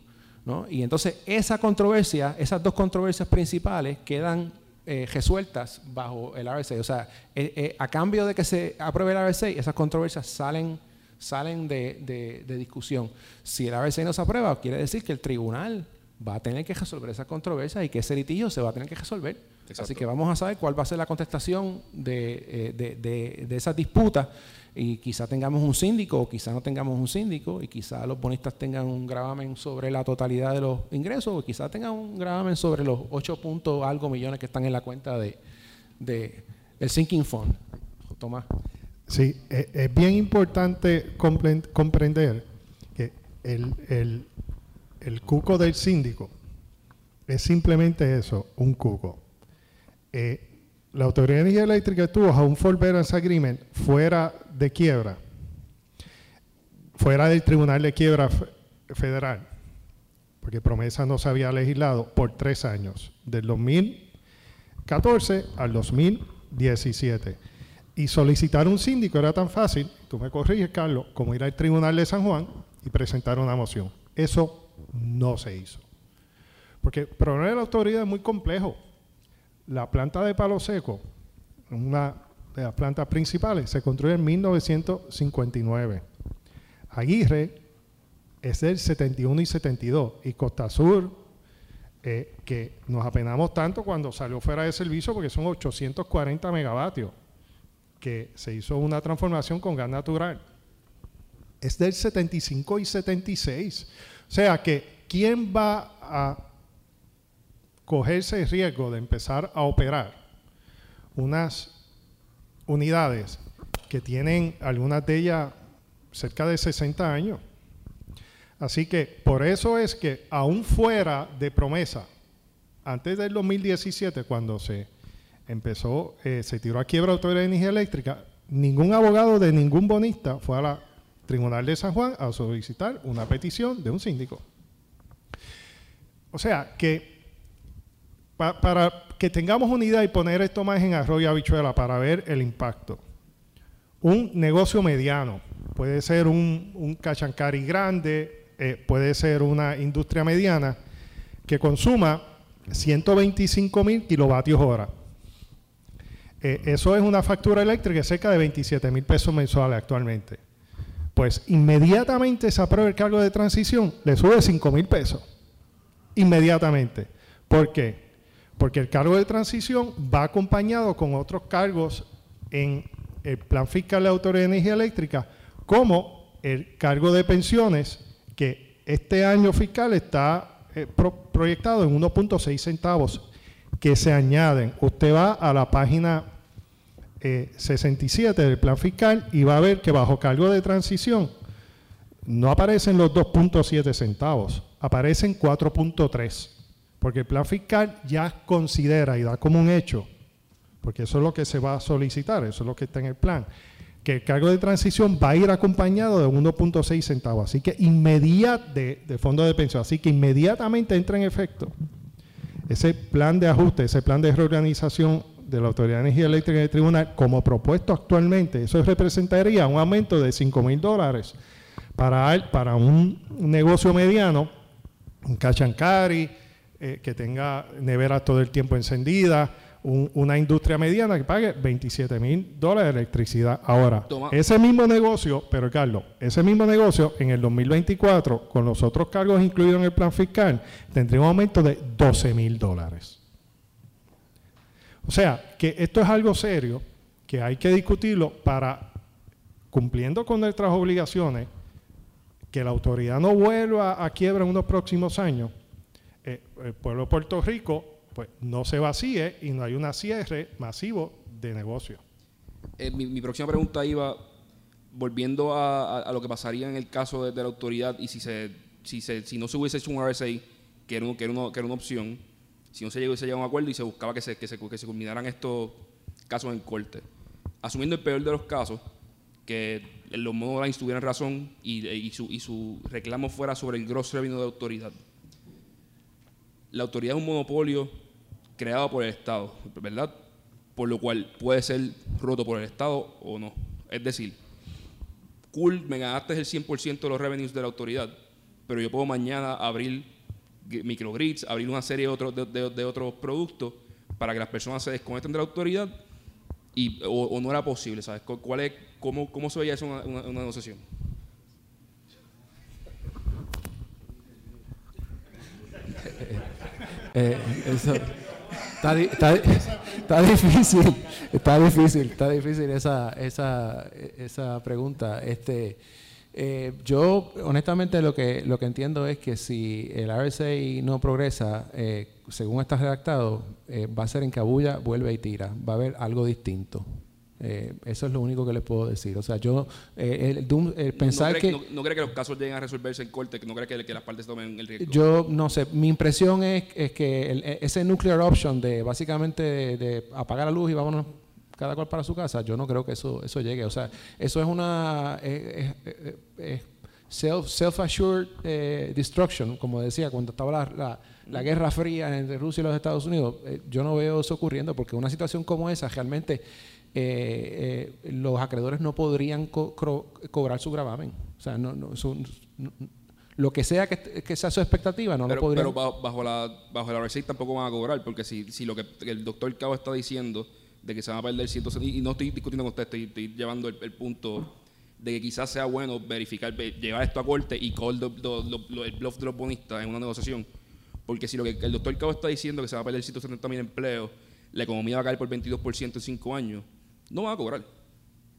¿No? Y entonces esa controversia, esas dos controversias principales quedan eh, resueltas bajo el RSA. O sea, eh, eh, a cambio de que se apruebe el RSA, esas controversias salen, salen de, de- de discusión. Si el RSA no se aprueba, quiere decir que el tribunal va a tener que resolver esas controversias y que ese litigio se va a tener que resolver. Así que vamos a saber cuál va a ser la contestación de, eh, de, de- de esas disputas y quizá tengamos un síndico o quizá no tengamos un síndico y quizá los bonistas tengan un gravamen sobre la totalidad de los ingresos o quizá tengan un gravamen sobre los 8 puntos algo millones que están en la cuenta de, de el sinking fund. Tomás. Sí, e- es, bien importante compren- comprender que el, el- el cuco del síndico es simplemente eso, un cuco. Eh, la Autoridad de Energía Eléctrica estuvo a un forbearance agreement fuera de quiebra, fuera del Tribunal de Quiebra fe- Federal, porque promesa no se había legislado por tres años, del 2014 al 2017. Y solicitar un síndico era tan fácil, tú me corriges, Carlos, como ir al Tribunal de San Juan y presentar una moción. Eso no se hizo. Porque el problema de la autoridad es muy complejo. La planta de Palo Seco, una de las plantas principales, se construyó en 1959. Aguirre es del 71 y 72. Y Costa Sur, eh, que nos apenamos tanto cuando salió fuera de servicio porque son 840 megavatios, que se hizo una transformación con gas natural. Es del 75 y 76. O sea que, ¿quién va a cogerse el riesgo de empezar a operar unas unidades que tienen algunas de ellas cerca de 60 años? Así que por eso es que aún fuera de promesa, antes del 2017, cuando se empezó, eh, se tiró a quiebra la Autoridad de Energía Eléctrica, ningún abogado de ningún bonista fue a la Tribunal de San Juan a solicitar una petición de un síndico. O sea, que pa- para que tengamos una idea y poner esto más en arroyo y habichuela para ver el impacto. Un negocio mediano, puede ser un, un cachancari grande, eh, puede ser una industria mediana que consuma 125 mil kilovatios hora. eh, eso es una factura eléctrica cerca de 27 mil pesos mensuales actualmente. Pues inmediatamente se aprueba el cargo de transición, le sube 5 mil pesos. Inmediatamente. ¿Por qué? Porque el cargo de transición va acompañado con otros cargos en el plan fiscal de la Autoridad de Energía Eléctrica, como el cargo de pensiones, que este año fiscal está eh, proyectado en 1.6 centavos, que se añaden. Usted va a la página 67 eh, del plan fiscal y va a ver que bajo cargo de transición no aparecen los 2.7 centavos, aparecen 4.3, porque el plan fiscal ya considera y da como un hecho, porque eso es lo que se va a solicitar, eso es lo que está en el plan, que el cargo de transición va a ir acompañado de 1.6 centavos, así que inmediatamente, de, fondo de pensión, así que inmediatamente entra en efecto ese plan de ajuste, ese plan de reorganización de la Autoridad de Energía Eléctrica del Tribunal, como propuesto actualmente, eso representaría un aumento de 5 mil dólares para, para un negocio mediano, un cachancari, eh, que tenga neveras todo el tiempo encendida, una industria mediana que pague 27 mil dólares de electricidad. Ahora, ese mismo negocio, pero Carlos, ese mismo negocio en el 2024, con los otros cargos incluidos en el plan fiscal, tendría un aumento de 12 mil dólares. O sea, que esto es algo serio, que hay que discutirlo para, cumpliendo con nuestras obligaciones, que la autoridad no vuelva a quiebra en unos próximos años, eh, el pueblo de Puerto Rico pues no se vacíe y no hay un cierre masivo de negocio. Eh, mi, próxima pregunta iba volviendo a, lo que pasaría en el caso de, la autoridad y si se, si se si no se hubiese hecho un RSA, que era, que era, que era una opción, si no se llegó, a un acuerdo y se buscaba que se, que se, que se culminaran estos casos en corte. Asumiendo el peor de los casos, que los monolines tuvieran razón y, y, su, y su reclamo fuera sobre el gross revenue de autoridad. La autoridad es un monopolio creado por el Estado, ¿verdad? Por lo cual puede ser roto por el Estado o no. Es decir, cool, me ganaste el 100% de los revenues de la autoridad, pero yo puedo mañana abrir microgrids, abrir una serie de otros, de, otros productos para que las personas se desconecten de la autoridad y, o, no era posible, ¿sabes? ¿Cuál es, cómo, ¿Cómo se veía eso en una, negociación? Eh, está, difícil, está difícil, está difícil esa, esa, esa pregunta. Este, eh, yo, honestamente, lo que, lo que entiendo es que si el RSA no progresa, eh, según está redactado, eh, va a ser en cabulla, vuelve y tira. Va a haber algo distinto. Eso es lo único que les puedo decir. O sea, yo, el, pensar no que. No, cree que los casos lleguen a resolverse en corte? ¿No cree que, que las partes tomen el riesgo? Yo no sé. Mi impresión es, es que ese nuclear option de básicamente de apagar la luz y vámonos cada cual para su casa, yo no creo que eso, eso llegue. O sea, eso es una self, self-assured eh, destruction, como decía, cuando estaba la, la, Guerra Fría entre Rusia y los Estados Unidos. Eh, yo no veo eso ocurriendo porque una situación como esa realmente eh, los acreedores no podrían cobrar su gravamen. O sea, no, no, lo que sea que, que, sea su expectativa, no lo podrían. Pero bajo, la bajo la receta tampoco van a cobrar, porque si, si lo que el doctor Cabo está diciendo de que se van a perder 160, y no estoy discutiendo con usted, estoy, llevando el, punto de que quizás sea bueno verificar, llevar esto a corte y call el bluff de los bonistas en una negociación. Porque si lo que el doctor Cabo está diciendo que se va a perder 170 mil empleos, la economía va a caer por 22% en 5 años, no van a cobrar.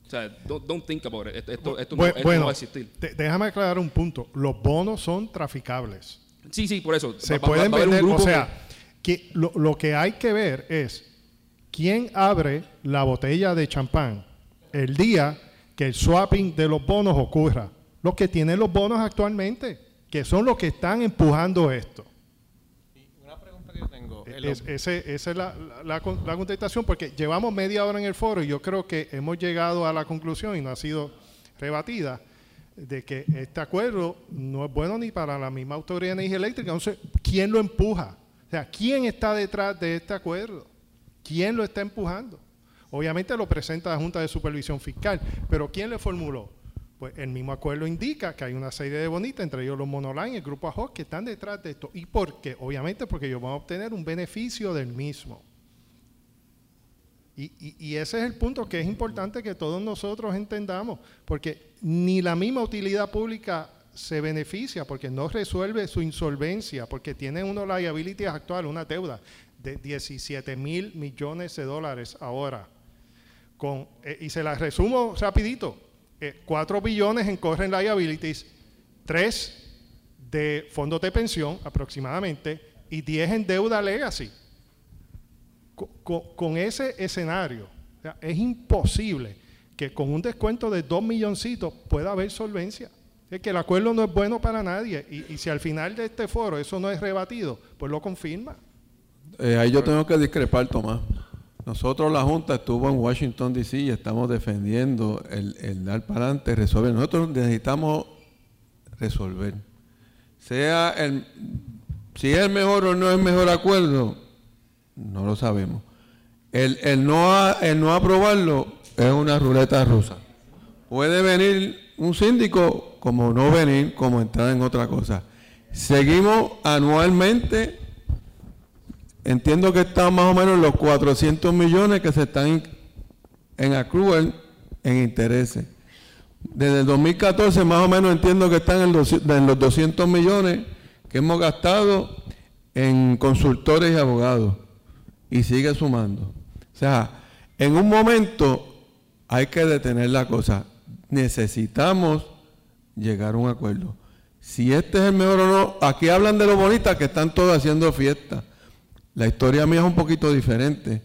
O sea, don't, think about it. Esto, esto, no, va a existir. déjame aclarar un punto. Los bonos son traficables. Sí, sí, por eso. Se pueden vender. O sea, que lo, lo que hay que ver es ¿quién abre la botella de champán el día que el swapping de los bonos ocurra? Los que tienen los bonos actualmente, que son los que están empujando esto. Que yo tengo. esa es la, contestación, porque llevamos media hora en el foro y yo creo que hemos llegado a la conclusión y no ha sido rebatida de que este acuerdo no es bueno ni para la misma autoridad de energía eléctrica. Entonces, ¿quién lo empuja? O sea, ¿quién está detrás de este acuerdo? ¿Quién lo está empujando? Obviamente lo presenta la Junta de Supervisión Fiscal, pero ¿quién le formuló? Pues el mismo acuerdo indica que hay una serie de bonitas, entre ellos los Monoline el Grupo AJOC, que están detrás de esto. ¿Y por qué? Obviamente porque ellos van a obtener un beneficio del mismo. Y, ese es el punto que es importante que todos nosotros entendamos, porque ni la misma utilidad pública se beneficia porque no resuelve su insolvencia, porque tiene unos liabilities actual, una deuda de 17 mil millones de dólares ahora. Eh, y se las resumo rapidito. 4 billones en current liabilities, 3 de fondos de pensión aproximadamente y 10 en deuda legacy. Co- co- Con, ese escenario, es imposible que con un descuento de 2 milloncitos pueda haber solvencia. Es que el acuerdo no es bueno para nadie y, y si al final de este foro eso no es rebatido, pues lo confirma. Eh, ahí yo tengo que discrepar, Tomás. Nosotros, la Junta estuvo en Washington, D.C. y estamos defendiendo el, dar para adelante, resolver. Nosotros necesitamos resolver. Sea el, si es el mejor o no es el mejor acuerdo, no lo sabemos. El no aprobarlo es una ruleta rusa. Puede venir un síndico como no venir, como entrar en otra cosa. Seguimos anualmente Entiendo que están más o menos en los 400 millones que se están en accrual en intereses. Desde el 2014 más o menos entiendo que están en los, en los 200 millones que hemos gastado en consultores y abogados. Y sigue sumando. O sea, en un momento hay que detener la cosa. Necesitamos llegar a un acuerdo. Si este es el mejor o no, aquí hablan de lo bonita que están todos haciendo fiesta. La historia mía es un poquito diferente.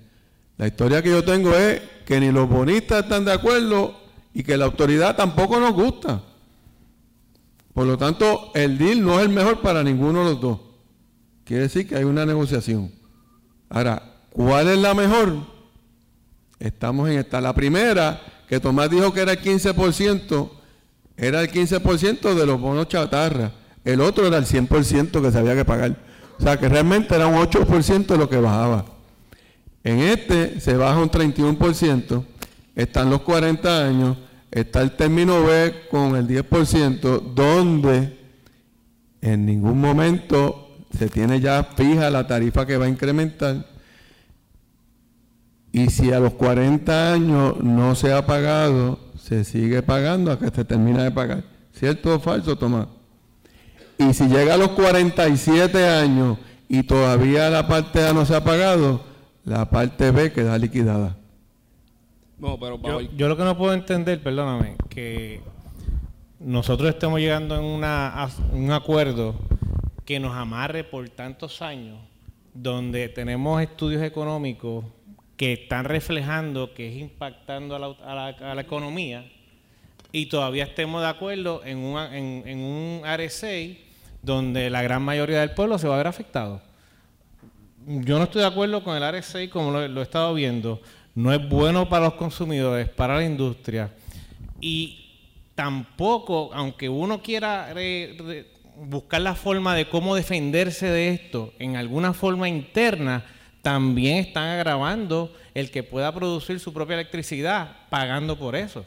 La historia que yo tengo es que ni los bonistas están de acuerdo y que la autoridad tampoco nos gusta. Por lo tanto, el deal no es el mejor para ninguno de los dos. Quiere decir que hay una negociación. Ahora, ¿cuál es la mejor? Estamos en esta. La primera, que Tomás dijo que era el 15%, era el 15% de los bonos chatarra. El otro era el 100% que se había que pagar. O sea, que realmente era un 8% de lo que bajaba. En este se baja un 31%, están los 40 años, está el término B con el 10%, donde en ningún momento se tiene ya fija la tarifa que va a incrementar. Y si a los 40 años no se ha pagado, se sigue pagando hasta que se termina de pagar. ¿Cierto o falso, Tomás? Y si llega a los 47 años y todavía la parte A no se ha pagado, la parte B queda liquidada. No, pero Yo, lo que no puedo entender, perdóname, que nosotros estemos llegando en una, a un acuerdo que nos amarre por tantos años, donde tenemos estudios económicos que están reflejando que es impactando a la, a la- a la economía y todavía estemos de acuerdo en, una- en, en un RSA donde la gran mayoría del pueblo se va a ver afectado. Yo no estoy de acuerdo con el RSA como lo, he estado viendo. No es bueno para los consumidores, para la industria. Y tampoco, aunque uno quiera re- buscar la forma de cómo defenderse de esto en alguna forma interna, también están agravando el que pueda producir su propia electricidad pagando por eso.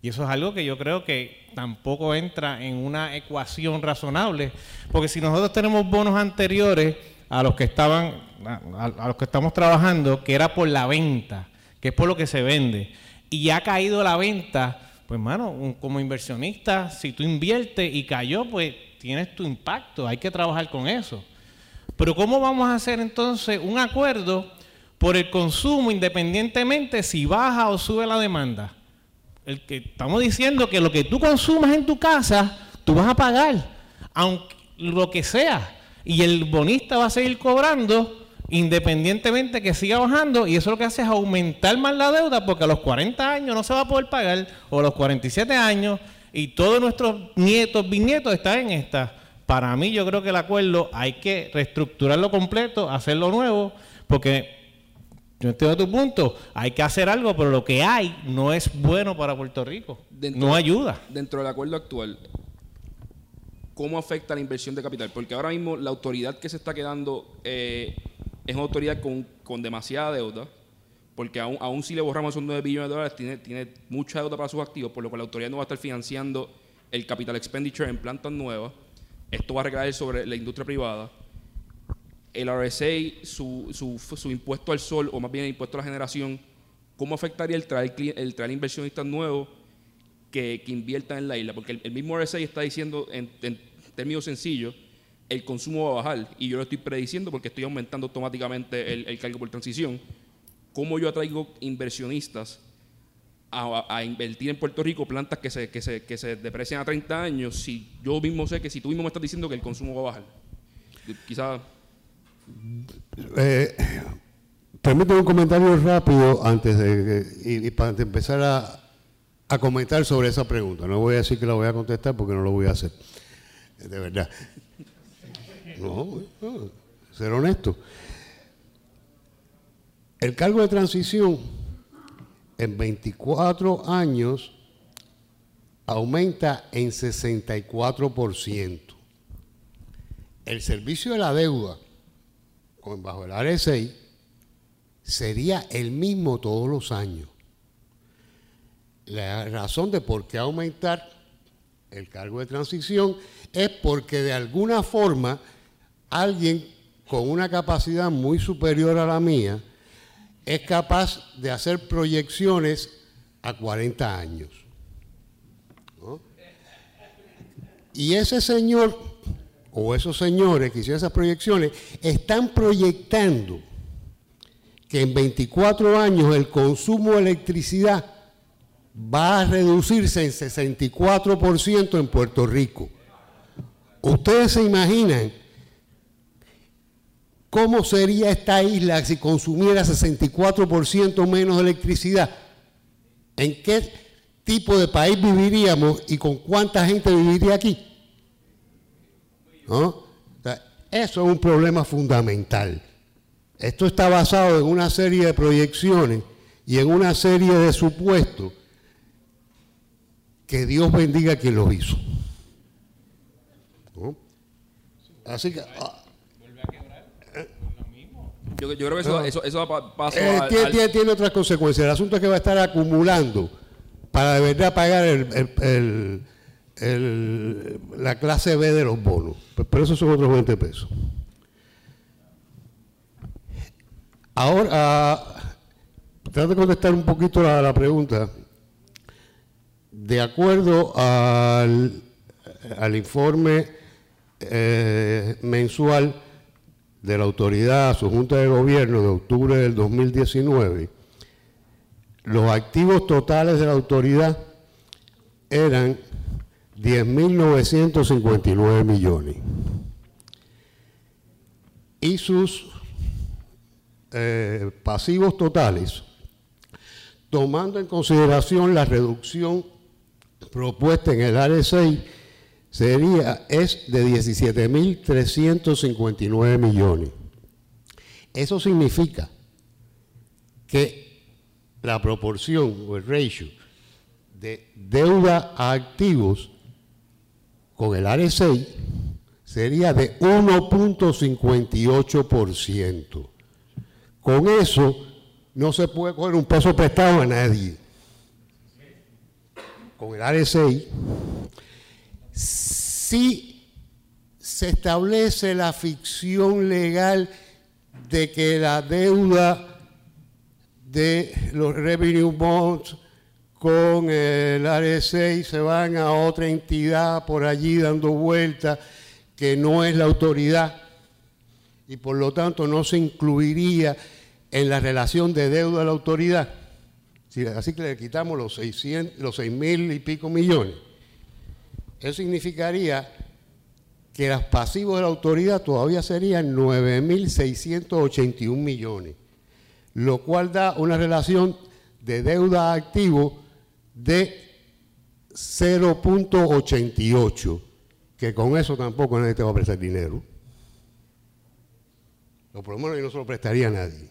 Y eso es algo que yo creo que tampoco entra en una ecuación razonable, porque si nosotros tenemos bonos anteriores a los que estaban, a, los que estamos trabajando, que era por la venta, que es por lo que se vende, y ha caído la venta, pues mano, como inversionista, si tú inviertes y cayó, pues tienes tu impacto, hay que trabajar con eso. Pero ¿cómo vamos a hacer entonces un acuerdo por el consumo independientemente si baja o sube la demanda? El que estamos diciendo que lo que tú consumas en tu casa, tú vas a pagar, aunque lo que sea. Y el bonista va a seguir cobrando independientemente que siga bajando y eso lo que hace es aumentar más la deuda porque a los 40 años no se va a poder pagar o a los 47 años y todos nuestros nietos, bisnietos están en esta. Para mí yo creo que el acuerdo hay que reestructurarlo completo, hacerlo nuevo, porque yo entiendo tu punto, hay que hacer algo, pero lo que hay no es bueno para Puerto Rico, Dentro- no ayuda. dentro del acuerdo actual, ¿cómo afecta la inversión de capital? Porque ahora mismo la autoridad que se está quedando eh, es una autoridad con, con demasiada deuda, porque aún, aún si le borramos esos 9 billones de dólares, tiene, tiene mucha deuda para sus activos, por lo cual la autoridad no va a estar financiando el capital expenditure en plantas nuevas. Esto va a recaer sobre la industria privada. El RSA, su, su, su impuesto al sol, o más bien el impuesto a la generación, ¿cómo afectaría el traer, el traer inversionistas nuevos que, que inviertan en la isla? Porque el, mismo RSA está diciendo en, en términos sencillos, el consumo va a bajar y yo lo estoy prediciendo porque estoy aumentando automáticamente el, el cargo por transición. ¿Cómo yo atraigo inversionistas a, a- a invertir en Puerto Rico plantas que se, que, se, que se deprecian a 30 años si yo mismo sé que si tú mismo me estás diciendo que el consumo va a bajar? Quizás... Eh, permíteme un comentario rápido antes de, y, para empezar a, comentar sobre esa pregunta. No voy a decir que la voy a contestar porque no lo voy a hacer. De verdad. No, ser honesto. El cargo de transición en 24 años aumenta en 64%. El servicio de la deuda bajo el RSI sería el mismo todos los años. La razón de por qué aumentar el cargo de transición es porque de alguna forma alguien con una capacidad muy superior a la mía es capaz de hacer proyecciones a 40 años. Y ese señor o esos señores que hicieron esas proyecciones están proyectando que en 24 años el consumo de electricidad va a reducirse en 64% en Puerto Rico. ¿Ustedes se imaginan cómo sería esta isla si consumiera 64% menos electricidad? ¿En qué tipo de país viviríamos y con cuánta gente viviría aquí? ¿No? O sea, eso es un problema fundamental. Esto está basado en una serie de proyecciones y en una serie de supuestos que Dios bendiga a quien los hizo. ¿No? Así que ah, Yo, yo creo que eso, eso, eso da pa- paso eh, tiene, al- tiene- tiene otras consecuencias. El asunto es que va a estar acumulando para de verdad pagar el- el- el- la clase B de los bonos. Pues, Pero esos son otros 20 pesos. Ahora, ah, trato de contestar un poquito la, la pregunta. De acuerdo al, al informe eh, mensual de la autoridad, su Junta de Gobierno de octubre del 2019, los activos totales de la autoridad eran 10.959 millones. Y sus eh, pasivos totales, tomando en consideración la reducción propuesta en el área 6, sería, es de 17.359 millones. Eso significa que la proporción o el ratio de deuda a activos con el área 6 sería de 1.58%. Con eso no se puede coger un peso prestado a nadie. Con el área 6 si se establece la ficción legal de que la deuda de los revenue bonds con el área 6 se van a otra entidad por allí dando vueltas que no es la autoridad y por lo tanto no se incluiría en la relación de deuda a la autoridad. Así que le quitamos los 600, los 6 mil y pico millones. Eso significaría que los pasivos de la autoridad todavía serían 9.681 millones, lo cual da una relación de deuda a activo de 0.88, que con eso tampoco nadie te va a prestar dinero. O por lo menos yo no se lo prestaría a nadie.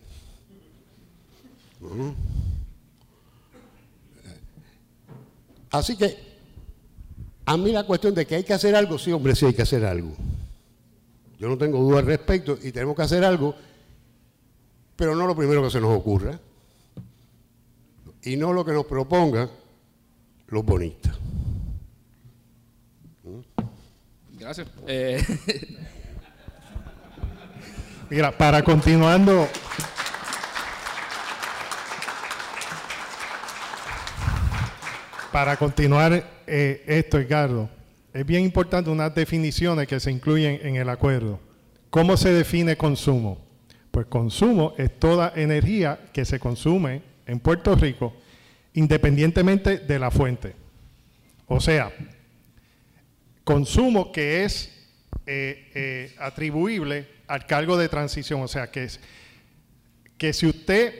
Así que a mí la cuestión de que hay que hacer algo, sí, hombre, sí hay que hacer algo. Yo no tengo duda al respecto y tenemos que hacer algo, pero no lo primero que se nos ocurra y no lo que nos propongan los bonistas. Gracias. Eh, Mira, para continuando, para continuar eh, esto, Edgardo, es bien importante unas definiciones que se incluyen en el acuerdo. ¿Cómo se define consumo? Pues consumo es toda energía que se consume en Puerto Rico independientemente de la fuente. O sea, consumo que es eh, eh, atribuible al cargo de transición. O sea, que, es, que si usted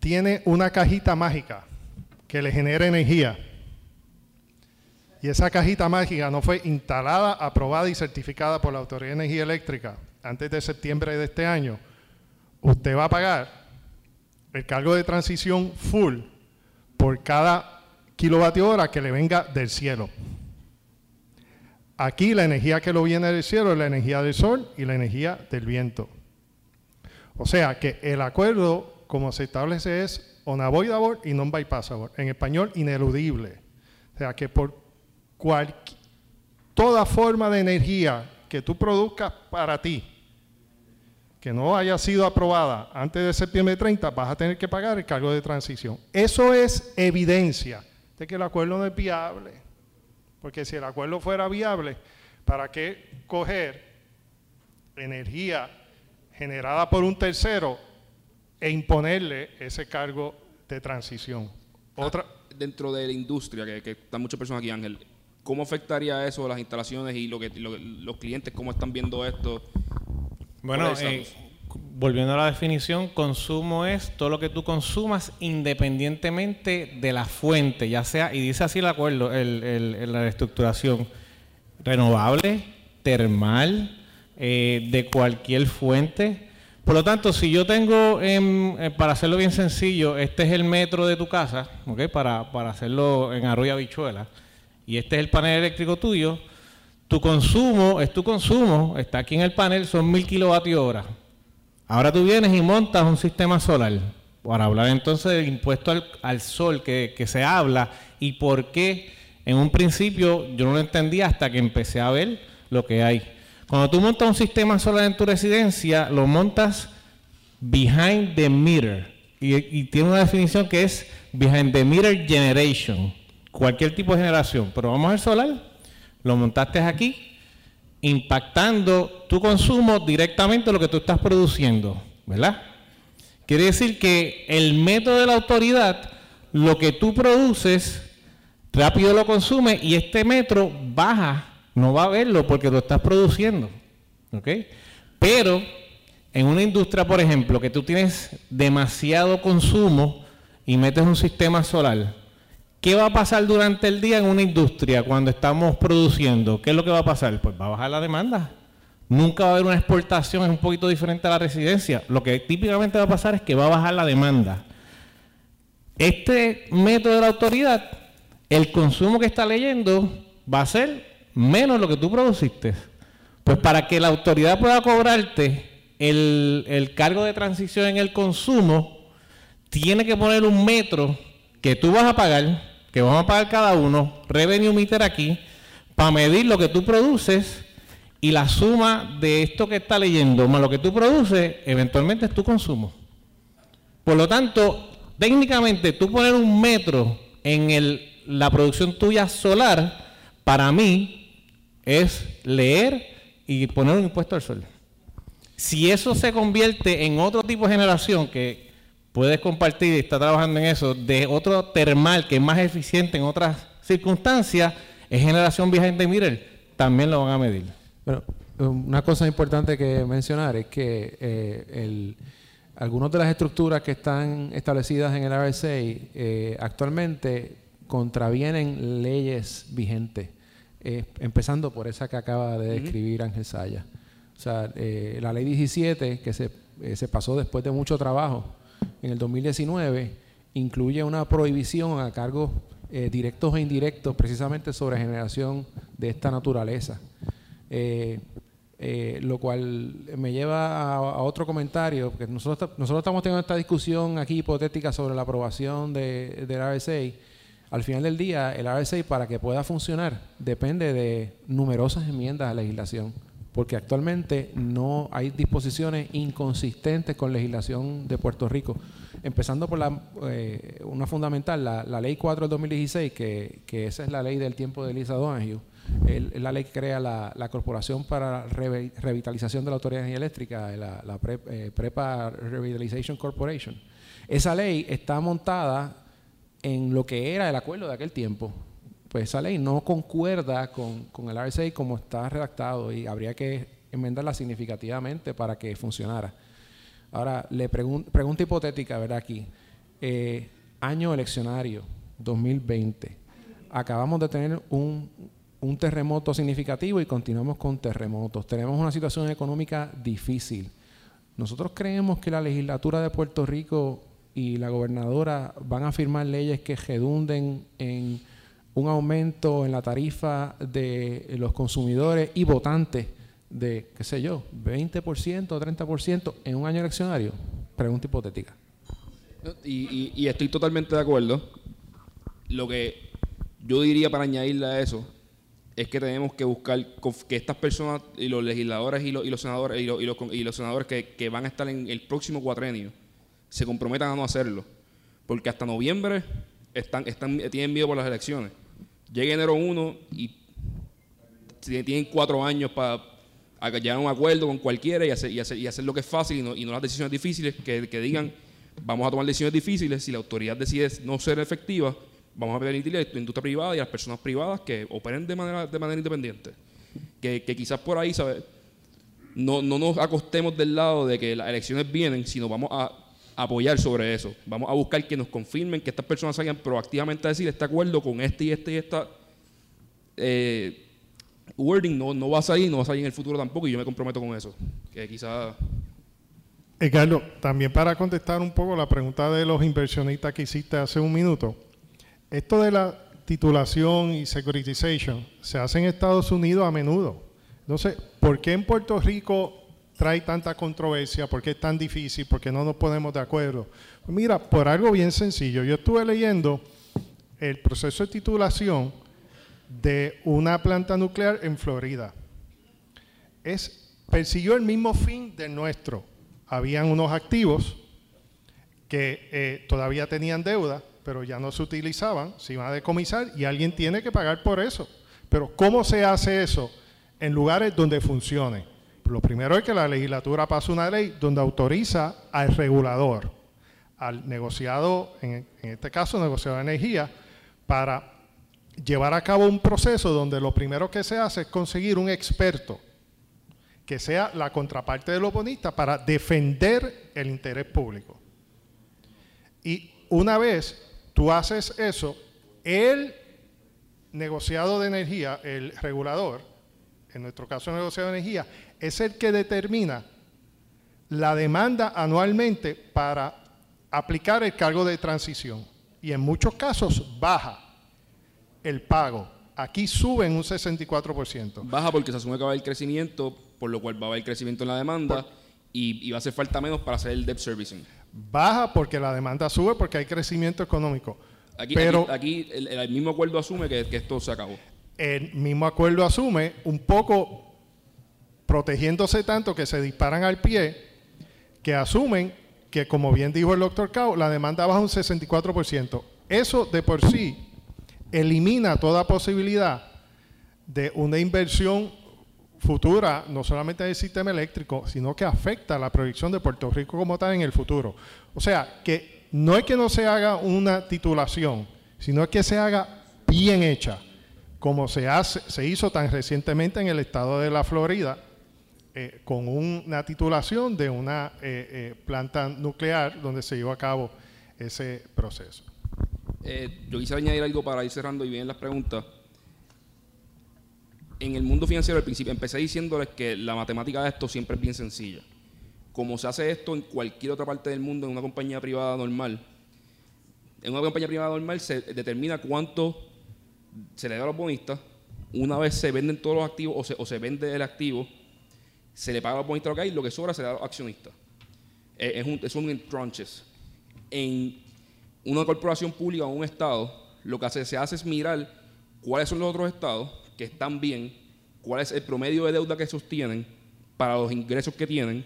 tiene una cajita mágica que le genera energía, y esa cajita mágica no fue instalada, aprobada y certificada por la Autoridad de Energía Eléctrica antes de septiembre de este año, usted va a pagar el cargo de transición full por cada kilovatio hora que le venga del cielo. Aquí la energía que lo viene del cielo es la energía del sol y la energía del viento. O sea que el acuerdo, como se establece, es unavoidable y non bypassable. En español, ineludible. O sea que por toda forma de energía que tú produzcas para ti, que no haya sido aprobada antes de septiembre 30, vas a tener que pagar el cargo de transición. Eso es evidencia de que el acuerdo no es viable. Porque si el acuerdo fuera viable, ¿para qué coger energía generada por un tercero e imponerle ese cargo de transición? Otra, dentro de la industria, que, que están muchas personas aquí, Ángel, ¿cómo afectaría eso a las instalaciones y lo que los clientes, cómo están viendo esto? Bueno, eh, volviendo a la definición, consumo es todo lo que tú consumas independientemente de la fuente, ya sea, y dice así el acuerdo, el, la estructuración, renovable, termal, eh, de cualquier fuente. Por lo tanto, si yo tengo, eh, para hacerlo bien sencillo, este es el metro de tu casa, ¿okay? para, para hacerlo en arroyo habichuela, y este es el panel eléctrico tuyo, tu consumo es tu consumo, está aquí en el panel, son mil kilovatios hora. Ahora tú vienes y montas un sistema solar. Para hablar entonces del impuesto al, sol que, que, se habla y por qué en un principio yo no lo entendía hasta que empecé a ver lo que hay. Cuando tú montas un sistema solar en tu residencia, lo montas behind the meter. Y, y tiene una definición que es behind the meter generation. Cualquier tipo de generación. Pero vamos al solar lo montaste aquí, impactando tu consumo directamente lo que tú estás produciendo, ¿verdad? Quiere decir que el método de la autoridad, lo que tú produces, rápido lo consume y este metro baja, no va a verlo porque lo estás produciendo, ¿ok? Pero en una industria, por ejemplo, que tú tienes demasiado consumo y metes un sistema solar, ¿Qué va a pasar durante el día en una industria cuando estamos produciendo? ¿Qué es lo que va a pasar? Pues va a bajar la demanda. Nunca va a haber una exportación, es un poquito diferente a la residencia. Lo que típicamente va a pasar es que va a bajar la demanda. Este método de la autoridad, el consumo que está leyendo va a ser menos lo que tú produciste. Pues para que la autoridad pueda cobrarte el, el cargo de transición en el consumo, tiene que poner un metro que tú vas a pagar que vamos a pagar cada uno, revenue meter aquí, para medir lo que tú produces y la suma de esto que está leyendo más lo que tú produces, eventualmente es tu consumo. Por lo tanto, técnicamente tú poner un metro en el, la producción tuya solar, para mí es leer y poner un impuesto al sol. Si eso se convierte en otro tipo de generación que puedes compartir y está trabajando en eso, de otro termal que es más eficiente en otras circunstancias, es generación the mirror, también lo van a medir. Bueno, una cosa importante que mencionar es que eh, algunas de las estructuras que están establecidas en el RSA eh, actualmente contravienen leyes vigentes, eh, empezando por esa que acaba de describir Ángel Saya. O sea, la ley 17, que se, se pasó después de mucho trabajo, en el 2019 incluye una prohibición a cargos eh, directos e indirectos precisamente sobre generación de esta naturaleza. Eh, eh, lo cual me lleva a, otro comentario, porque nosotros, nosotros estamos teniendo esta discusión aquí hipotética sobre la aprobación de, del RSA. Al final del día, el RSA para que pueda funcionar depende de numerosas enmiendas a la legislación porque actualmente no hay disposiciones inconsistentes con legislación de Puerto Rico. empezando por la, eh, una fundamental, la, Ley 4 del 2016, que, que esa es la ley del tiempo de Lisa Donahue, es la ley que crea la, Corporación para Revi- Revitalización de la Autoridad de Energía Eléctrica, la, la Pre- eh, Prepa Revitalization Corporation. Esa ley está montada en lo que era el acuerdo de aquel tiempo. Pues esa ley no concuerda con, con el RSA como está redactado y habría que enmendarla significativamente para que funcionara. Ahora, le pregun- pregunta hipotética, ¿verdad? Aquí. Eh, año eleccionario, 2020. Acabamos de tener un, un terremoto significativo y continuamos con terremotos. Tenemos una situación económica difícil. Nosotros creemos que la legislatura de Puerto Rico y la gobernadora van a firmar leyes que redunden en un aumento en la tarifa de los consumidores y votantes de, qué sé yo, 20% o 30% en un año eleccionario. Pregunta hipotética. Y, y- estoy totalmente de acuerdo. Lo que yo diría para añadirle a eso es que tenemos que buscar que estas personas y los legisladores y los, y los senadores y los, y los senadores que, van a estar en el próximo cuatrenio se comprometan a no hacerlo. Porque hasta noviembre están, tienen miedo por las elecciones. Llega enero 1 y tienen cuatro años para llegar a un acuerdo con cualquiera y hacer, y hacer, y hacer lo que es fácil y no, las decisiones difíciles, que, digan, vamos a tomar decisiones difíciles, si la autoridad decide no ser efectiva, vamos a permitir a la industria privada y a las personas privadas que operen de manera, de manera independiente. Que, que quizás por ahí, ¿sabes? No, no nos acostemos del lado de que las elecciones vienen, sino vamos a apoyar sobre eso. Vamos a buscar que nos confirmen que estas personas salgan proactivamente a decir este acuerdo con este y este y esta eh, wording no, no va a salir, no va a salir en el futuro tampoco y yo me comprometo con eso. Que quizás... Edgardo, también para contestar un poco la pregunta de los inversionistas que hiciste hace un minuto, esto de la titulación y securitization se hace en Estados Unidos a menudo. Entonces, ¿por qué en Puerto Rico trae tanta controversia? ¿Por qué es tan difícil? ¿Por qué no nos ponemos de acuerdo? Pues mira, por algo bien sencillo. Yo estuve leyendo el proceso de titulación de una planta nuclear en Florida. Es, persiguió el mismo fin del nuestro. Habían unos activos que eh, todavía tenían deuda, pero ya no se utilizaban, se iban a decomisar y alguien tiene que pagar por eso. Pero ¿cómo se hace eso en lugares donde funcione? Lo primero es que la legislatura pasa una ley donde autoriza al regulador, al negociado, en, este caso negociado de energía, para llevar a cabo un proceso donde lo primero que se hace es conseguir un experto que sea la contraparte del oponista para defender el interés público. Y una vez tú haces eso, el negociado de energía, el regulador, en nuestro caso el negociado de energía, es el que determina la demanda anualmente para aplicar el cargo de transición. Y en muchos casos baja el pago. Aquí suben un 64%. Baja porque se asume que va a haber crecimiento, por lo cual va a haber crecimiento en la demanda y, y va a hacer falta menos para hacer el debt servicing. Baja porque la demanda sube porque hay crecimiento económico. Aquí, Pero aquí, aquí el, el mismo acuerdo asume que, que esto se acabó. el mismo acuerdo asume un poco protegiéndose tanto que se disparan al pie, que asumen que, como bien dijo el doctor Cao, la demanda baja un 64%. Eso de por sí elimina toda posibilidad de una inversión futura, no solamente en el sistema eléctrico, sino que afecta la proyección de Puerto Rico como tal en el futuro. O sea, que no es que no se haga una titulación, sino que se haga bien hecha, como se, hace, se hizo tan recientemente en el estado de la Florida, eh, con una titulación de una eh, eh, planta nuclear donde se llevó a cabo ese proceso. Yo quisiera añadir algo para ir cerrando y bien las preguntas. En el mundo financiero, al principio, empecé diciéndoles que la matemática de esto siempre es bien sencilla. Como se hace esto en cualquier otra parte del mundo, en una compañía privada normal, en una compañía privada normal se determina cuánto se le da a los bonistas. Una vez se venden todos los activos o se vende el activo, se le paga a los bonistas lo que hay, lo que sobra se da a los accionistas. Eh, es un, en tranches. En una corporación pública o un estado, lo que hace, se hace es mirar cuáles son los otros estados que están bien, cuál es el promedio de deuda que sostienen para los ingresos que tienen,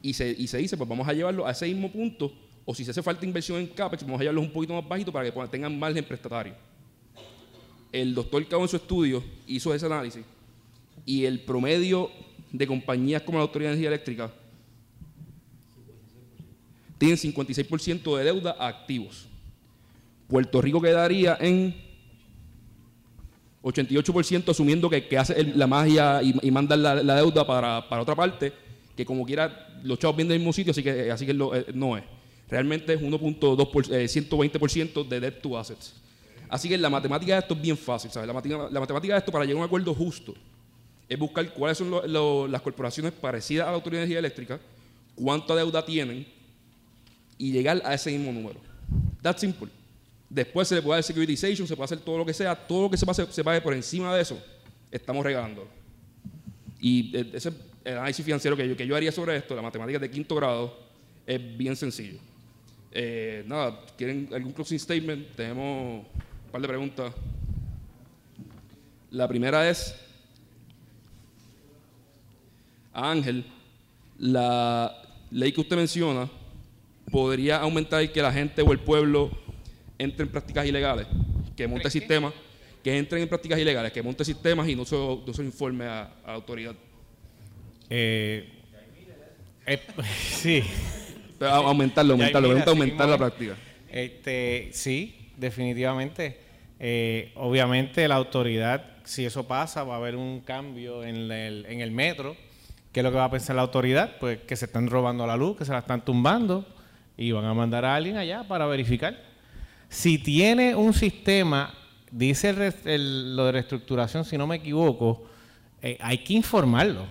y se, y se dice, pues vamos a llevarlo a ese mismo punto o si se hace falta inversión en CAPEX, vamos a llevarlos un poquito más bajito para que tengan margen prestatario. El doctor Cabo en su estudio hizo ese análisis y el promedio de compañías como la Autoridad de Energía Eléctrica tienen 56% de deuda a activos. Puerto Rico quedaría en 88% asumiendo que, que hace la magia y, manda la, la deuda para, para otra parte, que como quiera los chavos vienen del mismo sitio, así que, así que lo- eh, no es. Realmente es 1.2%, por- eh, 120% de debt to assets. Así que la matemática de esto es bien fácil, ¿sabes? La, la matemática de esto para llegar a un acuerdo justo es buscar cuáles son lo- lo- las corporaciones parecidas a la Autoridad de Energía Eléctrica, cuánta deuda tienen y llegar a ese mismo número. That's simple. Después se le puede dar securitization, se puede hacer todo lo que sea, todo lo que se pase, se pague por encima de eso, estamos regalando. Y eh, ese es el análisis financiero que yo, que yo haría sobre esto, la matemática de quinto grado, es bien sencillo. Eh, nada, ¿quieren algún closing statement? Tenemos un par de preguntas. La primera es, a Ángel, la ley que usted menciona podría aumentar que la gente o el pueblo entre en prácticas ilegales, que monte sistemas, que entren en prácticas ilegales, que monte sistemas y no se, no se informe a, a la autoridad. Eh, eh, sí. Pero aumentarlo, aumentarlo, mira, aumentar, la práctica. Este, sí, definitivamente. Eh, obviamente la autoridad, si eso pasa, va a haber un cambio en el, en el metro. ¿Qué es lo que va a pensar la autoridad? Pues que se están robando la luz, que se la están tumbando y van a mandar a alguien allá para verificar. Si tiene un sistema, dice lo de reestructuración, si no me equivoco, eh, hay que informarlo.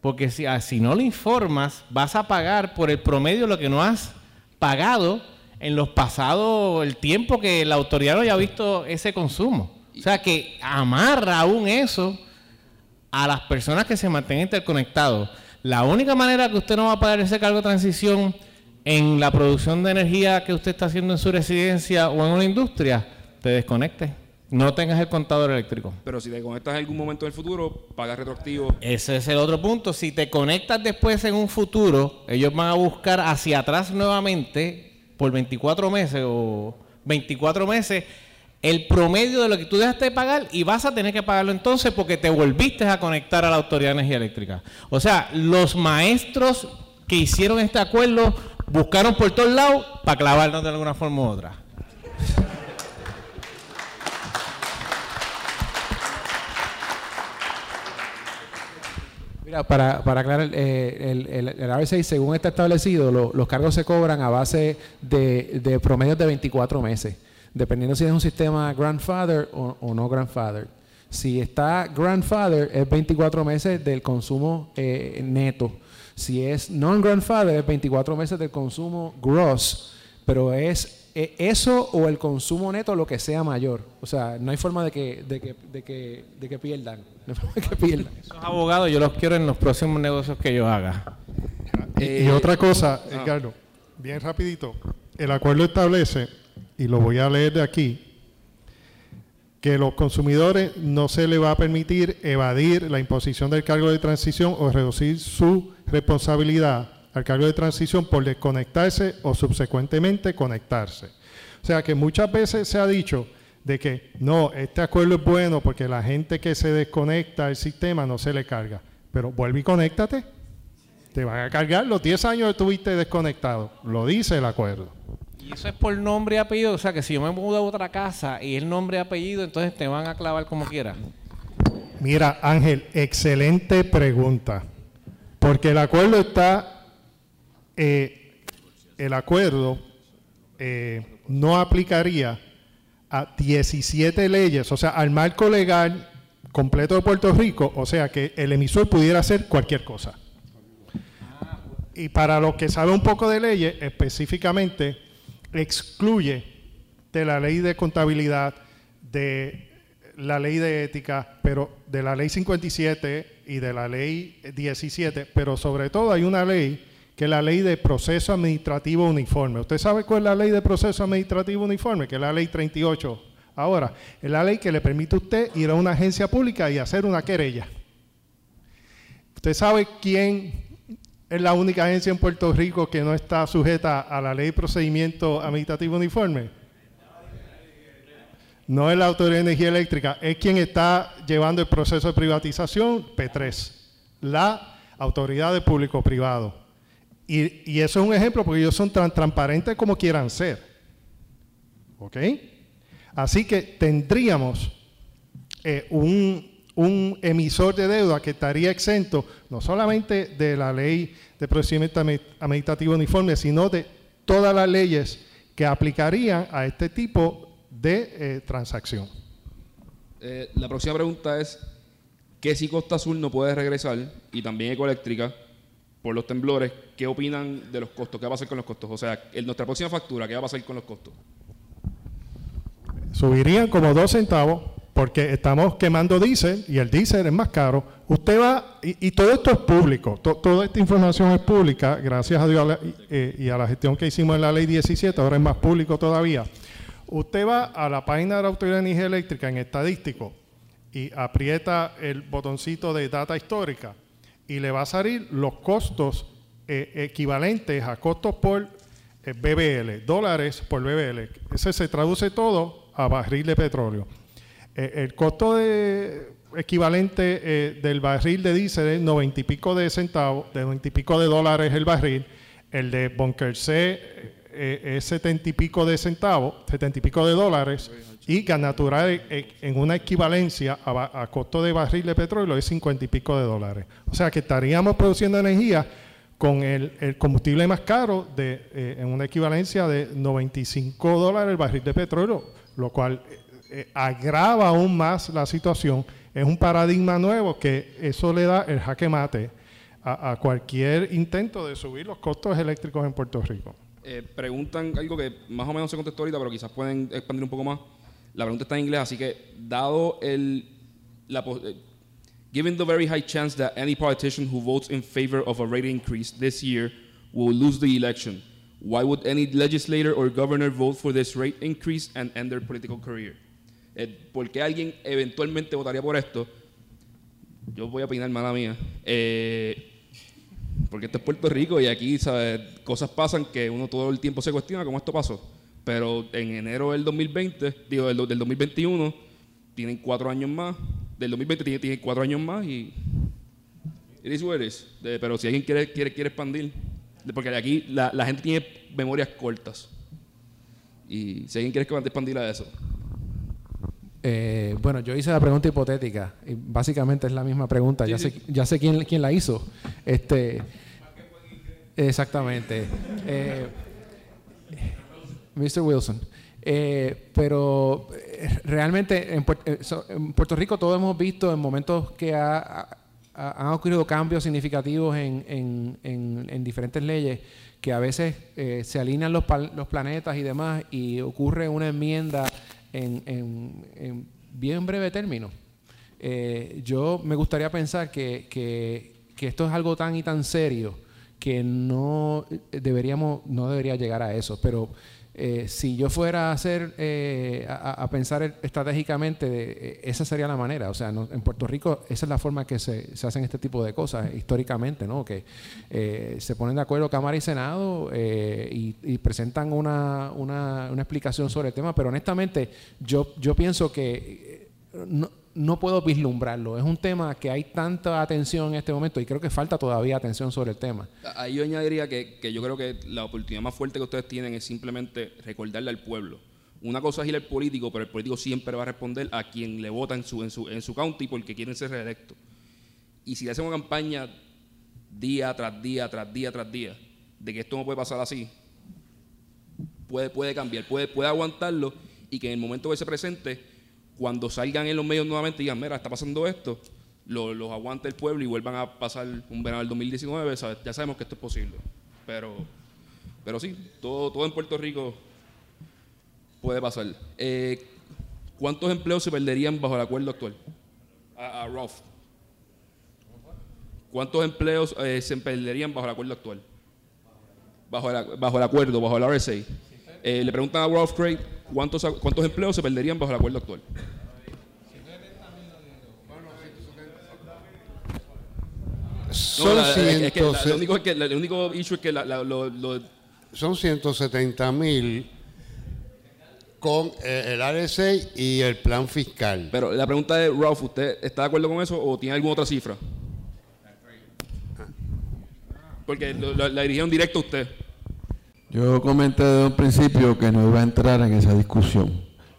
Porque si, ah, si no lo informas, vas a pagar por el promedio lo que no has pagado en los pasados, el tiempo que la autoridad no haya visto ese consumo. O sea que amarra aún eso a las personas que se mantengan interconectados. La única manera que usted no va a pagar ese cargo de transición en la producción de energía que usted está haciendo en su residencia o en una industria, te desconectes. No tengas el contador eléctrico. Pero si te conectas en algún momento en el futuro, pagas retroactivo. Ese es el otro punto. Si te conectas después en un futuro, ellos van a buscar hacia atrás nuevamente por 24 meses o 24 meses el promedio de lo que tú dejaste de pagar y vas a tener que pagarlo entonces porque te volviste a conectar a la Autoridad de Energía Eléctrica. O sea, los maestros que hicieron este acuerdo buscaron por todos lados para clavarnos de alguna forma u otra. Mira, para, para aclarar, eh, el, el, el RSA, según está establecido, lo- los cargos se cobran a base de, de promedios de 24 meses, dependiendo si es un sistema grandfather o, o no grandfather. Si está grandfather, es 24 meses del consumo eh, neto. Si es non-grandfather, es 24 meses del consumo gross. Pero es eh, eso o el consumo neto lo que sea mayor. O sea, no hay forma de que, de que, de que, de que pierdan. No hay forma de que pierdan. Esos abogados yo los quiero en los próximos negocios que yo haga. Y- Eh, y otra cosa, ah. Edgardo, bien rapidito. El acuerdo establece, y lo voy a leer de aquí, que los consumidores no se les va a permitir evadir la imposición del cargo de transición o reducir su responsabilidad al cargo de transición por desconectarse o subsecuentemente conectarse. O sea que muchas veces se ha dicho de que no, este acuerdo es bueno porque la gente que se desconecta del sistema no se le carga. Pero vuelve y conéctate. Te van a cargar los 10 años que estuviste desconectado. Lo dice el acuerdo. Y eso es por nombre y apellido. O sea, que si yo me mudo a otra casa y el nombre y apellido, entonces te van a clavar como quieras. Mira, Ángel, excelente pregunta. Porque el acuerdo está, eh, el acuerdo eh, no aplicaría a 17 leyes, o sea, al marco legal completo de Puerto Rico, o sea, que el emisor pudiera hacer cualquier cosa. Y para los que saben un poco de leyes, específicamente excluye de la ley de contabilidad, de la ley de ética, pero de la ley 57 y de la ley 17, pero sobre todo hay una ley que es la ley de proceso administrativo uniforme. ¿Usted sabe cuál es la ley de proceso administrativo uniforme? Que es la ley 38. Ahora, es la ley que le permite a usted ir a una agencia pública y hacer una querella. ¿Usted sabe quién es la única agencia en Puerto Rico que no está sujeta a la ley de procedimiento administrativo uniforme. No es la Autoridad de Energía Eléctrica, es quien está llevando el proceso de privatización, P3, la Autoridad de Público Privado. Y, y eso es un ejemplo porque ellos son tan transparentes como quieran ser. ¿Ok? Así que tendríamos eh, un, un emisor de deuda que estaría exento no solamente de la ley de procedimiento administrativo uniforme, sino de todas las leyes que aplicarían a este tipo de eh, transacción. Eh, la próxima pregunta es, ¿qué si Costa Azul no puede regresar y también Ecoeléctrica por los temblores? ¿Qué opinan de los costos? ¿Qué va a pasar con los costos? O sea, en nuestra próxima factura, ¿qué va a pasar con los costos? Subirían como dos centavos porque estamos quemando diésel y el diésel es más caro. Usted va, y, todo esto es público, toda esta información es pública, gracias a Dios eh, y a la gestión que hicimos en la ley 17, ahora es más público todavía. Usted va a la página de la Autoridad de Energía Eléctrica en estadístico y aprieta el botoncito de data histórica y le va a salir los costos eh, equivalentes a costos por eh, BBL, dólares por BBL. Ese se traduce todo a barril de petróleo. Eh, el costo de, equivalente eh, del barril de diésel es 90 y pico de centavos, de 90 y pico de dólares el barril. El de Bunker C eh, es 70 y pico de centavos, 70 y pico de dólares. Y gas natural en una equivalencia a, costo de barril de petróleo es 50 y pico de dólares. O sea que estaríamos produciendo energía con el, combustible más caro de, en una equivalencia de 95 dólares el barril de petróleo, lo cual eh, agrava aún más la situación. Es un paradigma nuevo que eso le da el jaque mate a, cualquier intento de subir los costos eléctricos en Puerto Rico. Eh, preguntan algo que más o menos se contestó ahorita, pero quizás pueden expandir un poco más. La pregunta está en inglés, así que dado el... La, eh, given the very high chance that any politician who votes in favor of a rate increase this year will lose the election, why would any legislator or governor vote for this rate increase and end their political career? Eh, por qué alguien eventualmente votaría por esto, yo voy a opinar, mala mía. Eh, porque esto es Puerto Rico y aquí ¿sabes? cosas pasan que uno todo el tiempo se cuestiona cómo esto pasó. Pero en enero del 2020, digo, del, 2021, tienen cuatro años más. Del 2020 tienen, cuatro años más y. It is what pero si alguien quiere, quiere, quiere expandir, porque de aquí la, la gente tiene memorias cortas. Y si alguien quiere expandir a eso. Eh, bueno, yo hice la pregunta hipotética y básicamente es la misma pregunta. ya, Sé, ya sé quién, quién la hizo. Este, exactamente. Eh, Mr. Wilson. Eh, pero realmente en, Puerto Rico todos hemos visto en momentos que han ocurrido cambios significativos en, en, diferentes leyes que a veces se alinean los, los planetas y demás y ocurre una enmienda en, en, bien breve término. Eh, yo me gustaría pensar que, que, esto es algo tan y tan serio que no deberíamos, no debería llegar a eso. Pero eh, si yo fuera a hacer, eh, a, pensar estratégicamente, eh, esa sería la manera. O sea, en Puerto Rico esa es la forma que se, se, hacen este tipo de cosas históricamente, ¿no? Que se ponen de acuerdo Cámara y Senado y, y, presentan una, una, una, explicación sobre el tema, pero honestamente yo, yo pienso que no, no puedo vislumbrarlo. Es un tema que hay tanta atención en este momento y creo que falta todavía atención sobre el tema. Ahí yo añadiría que, yo creo que la oportunidad más fuerte que ustedes tienen es simplemente recordarle al pueblo. Una cosa es ir al político, pero el político siempre va a responder a quien le vota en su, en su, en su county porque quieren ser reelectos. Y si le hacen una campaña día tras día, tras día, tras día, de que esto no puede pasar así, puede, puede cambiar, puede, puede aguantarlo y que en el momento que se presente cuando salgan en los medios nuevamente y digan, mira, está pasando esto, los aguante el pueblo y vuelvan a pasar un verano del 2019, ya sabemos que esto es posible. Pero, pero sí, todo, todo en Puerto Rico puede pasar. Eh, ¿Cuántos empleos se perderían bajo el acuerdo actual? A, a ¿Cuántos empleos eh, se perderían bajo el acuerdo actual? Bajo el, acuerdo, bajo el RSA. Eh, le preguntan a Rolf Craig ¿cuántos, ¿cuántos empleos se perderían bajo el acuerdo actual? Son la- es que la- 100 lo único es que la- el único issue es que lo- lo- son 170 mil con eh, el RSA y el plan fiscal. pero la pregunta es, Ralph, ¿usted está de acuerdo con eso o tiene alguna otra cifra? Porque lo- lo- la dirigieron directo a usted. Yo comenté desde un principio que no iba a entrar en esa discusión.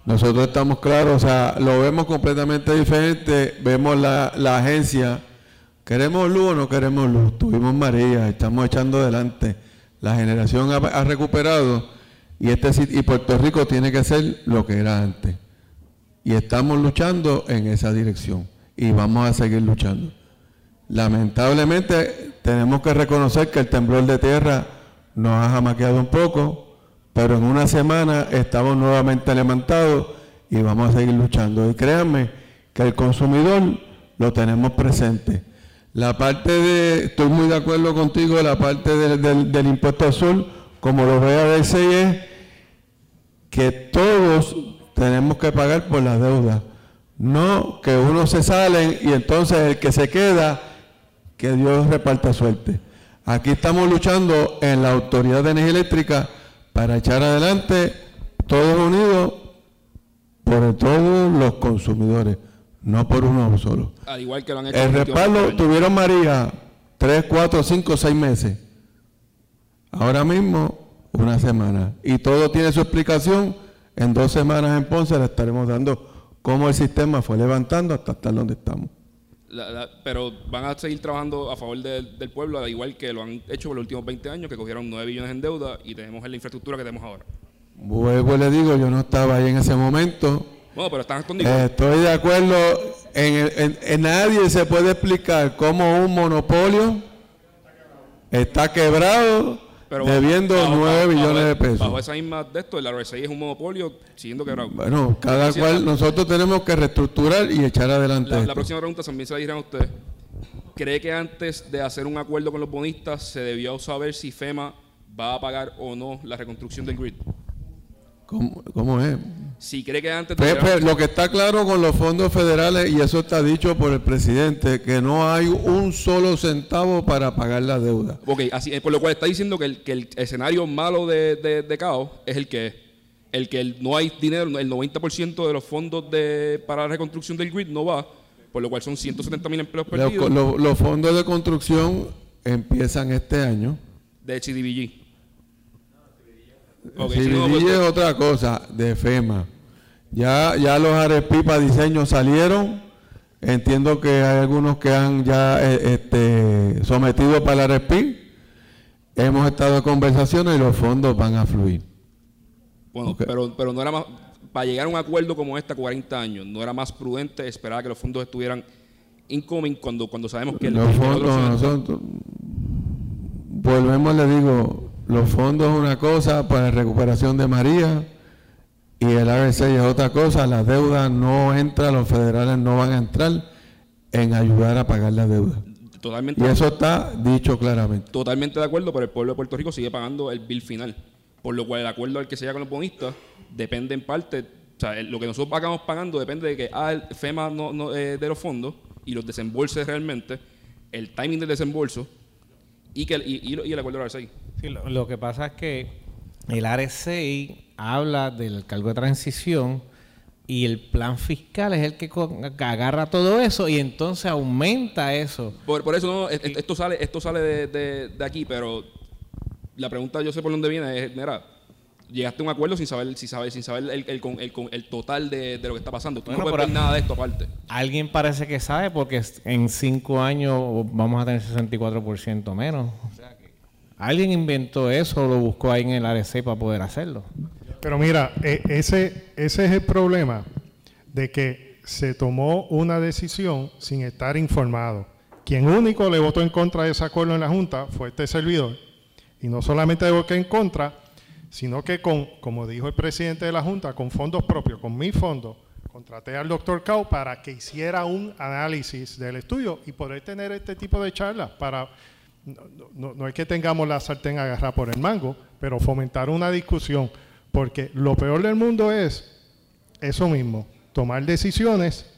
Nosotros estamos claros, o sea, lo vemos completamente diferente, vemos la, la agencia, ¿queremos luz o no queremos luz? Tuvimos María, estamos echando adelante, la generación ha, recuperado y, este, y Puerto Rico tiene que ser lo que era antes. Y estamos luchando en esa dirección y vamos a seguir luchando. Lamentablemente tenemos que reconocer que el temblor de tierra nos ha jamaqueado un poco, pero en una semana estamos nuevamente levantados y vamos a seguir luchando. Y créanme que el consumidor lo tenemos presente. La parte de, estoy muy de acuerdo contigo, la parte del, impuesto azul, como lo ve a veces es que todos tenemos que pagar por la deuda. No que unos se salen y entonces el que se queda, que Dios reparta suerte. Aquí estamos luchando en la Autoridad de Energía Eléctrica para echar adelante todos unidos por todos los consumidores, no por uno solo. Al igual que lo han hecho. El últimos respaldo tuvieron María tres, cuatro, cinco, seis meses. Ahora mismo una semana. Y todo tiene su explicación. En dos semanas en Ponce le estaremos dando cómo el sistema fue levantando hasta estar donde estamos. La- la- pero van a seguir trabajando a favor del- del pueblo, al igual que lo han hecho por los últimos 20 años, que cogieron 9 billones en deuda y tenemos la infraestructura que tenemos ahora. Vuelvo le digo, yo no estaba ahí en ese momento. Bueno, pero están escondidos. Eh, estoy de acuerdo. En, el- en- en nadie se puede explicar cómo un monopolio está quebrado pero debiendo bajo- 9 bajo- billones de pesos. Bajo esa misma de esto, el RSI es un monopolio siguiendo quebrado. Bueno, cada cual, nosotros tenemos que reestructurar y echar adelante. La, la próxima pregunta también se la dirán a usted. ¿Cree que antes de hacer un acuerdo con los bonistas se debió saber si FEMA va a pagar o no la reconstrucción del grid? ¿Cómo, cómo es? Si cree que antes de Pepe, lo que está claro con los fondos federales, y eso está dicho por el presidente, que no hay un solo centavo para pagar la deuda. Ok, así, eh, por lo cual está diciendo que el, que el escenario malo de, de, de caos es el que es. El que el- no hay dinero, el 90% de los fondos de, para la reconstrucción del grid no va, por lo cual son 170 mil empleos Los, perdidos los- los fondos de construcción empiezan este año. de HDBG. Si no, pues, es otra cosa, de FEMA. Ya, ya los para diseño salieron. Entiendo que hay algunos que han ya eh, este, sometido para el RFP. Hemos estado en conversaciones y los fondos van a fluir. Bueno, pero, pero no era más, para llegar a un acuerdo como este a 40 años, no era más prudente esperar a que los fondos estuvieran incoming cuando, cuando sabemos que Los el fondos, nosotros, volvemos, le digo, los fondos es una cosa para recuperación de María y el RSA es otra cosa. La deuda no entra, los federales no van a entrar en ayudar a pagar la deuda. totalmente, Y eso está dicho claramente. totalmente de acuerdo, pero el pueblo de Puerto Rico sigue pagando el bill final. Por lo cual el acuerdo al que se llega con los bonistas depende en parte, o sea, lo que nosotros pagamos pagando depende de que ah, el FEMA no, no, eh, de los fondos y los desembolses realmente, el timing del desembolso y, que el, y, y- y el acuerdo de la RSI. Sí, lo, lo que pasa es que el RCI habla del cargo de transición y el plan fiscal es el que, agarra todo eso y entonces aumenta eso. Por, por eso no, es- es- esto sale, esto sale de, de- de aquí, pero la pregunta yo sé por dónde viene es, mira, llegaste a un acuerdo sin saber, sin saber, sin saber el, el, con- el con- el total de, de lo que está pasando. Tú Bueno, no puedes ver nada de esto aparte. Alguien parece que sabe porque en cinco años vamos a tener 64% menos. O sea que alguien inventó eso o lo buscó ahí en el RC para poder hacerlo. Pero mira, e- ese, ese es el problema de que se tomó una decisión sin estar informado. Quien único le votó en contra de ese acuerdo en la Junta fue este servidor. Y no solamente votó en contra, sino que con, como dijo el presidente de la Junta, con fondos propios, con mis fondos, contraté al doctor Cao para que hiciera un análisis del estudio y poder tener este tipo de charlas para no, no- no es que tengamos la sartén agarrada por el mango, pero fomentar una discusión, porque lo peor del mundo es eso mismo, tomar decisiones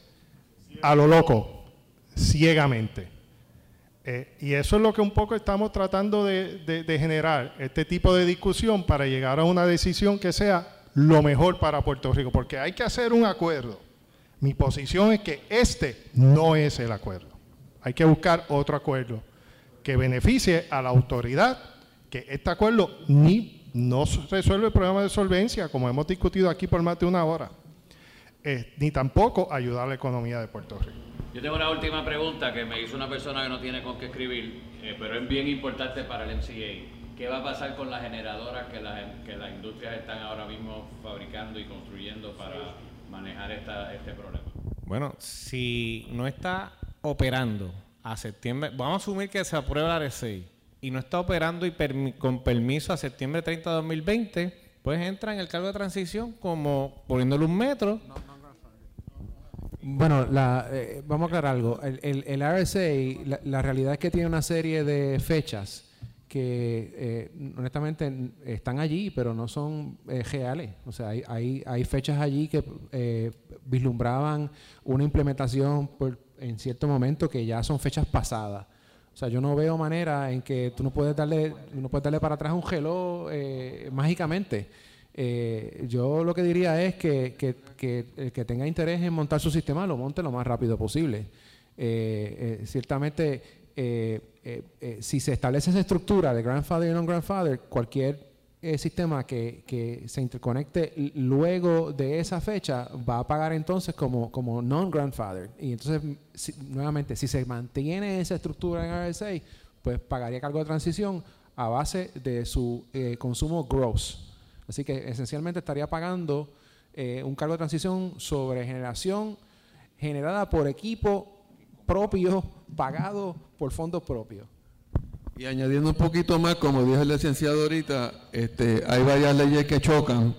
a lo loco, ciegamente. Eh, y eso es lo que un poco estamos tratando de, generar, este tipo de discusión para llegar a una decisión que sea lo mejor para Puerto Rico, porque hay que hacer un acuerdo. Mi posición es que este no es el acuerdo. Hay que buscar otro acuerdo que beneficie a la autoridad, que este acuerdo ni no resuelve el problema de solvencia, como hemos discutido aquí por más de una hora, eh, ni tampoco ayudar a la economía de Puerto Rico. Yo tengo una última pregunta que me hizo una persona que no tiene con qué escribir, eh, pero es bien importante para el MCA. ¿Qué va a pasar con las generadoras que las, que las industrias están ahora mismo fabricando y construyendo para manejar esta, este problema? Bueno, si no está operando a septiembre, vamos a asumir que se aprueba la RSI y no está operando y con permiso a septiembre 30 de 2020, pues entra en el cargo de transición como poniéndole un metro. Bueno, la, eh, vamos a aclarar algo. El, el, RSA, la, realidad es que tiene una serie de fechas que eh, honestamente están allí, pero no son eh, reales. O sea, hay, hay, hay fechas allí que vislumbraban una implementación por en cierto momento que ya son fechas pasadas. O sea, yo no veo manera en que tú no puedes darle, no puedes darle para atrás un gelo eh, mágicamente. Eh, yo lo que diría es que, que, el que tenga interés en montar su sistema lo monte lo más rápido posible. Eh, ciertamente, si se establece esa estructura de grandfather y non-grandfather, cualquier sistema que, que, se interconecte luego de esa fecha va a pagar entonces como, como non-grandfather. Y entonces, nuevamente, si se mantiene esa estructura en RSA, pues pagaría cargo de transición a base de su eh, consumo gross. Así que esencialmente estaría pagando eh, un cargo de transición sobre generación generada por equipo propio, pagado por fondos propios. Y añadiendo un poquito más, como dijo el licenciado ahorita, este, hay varias leyes que chocan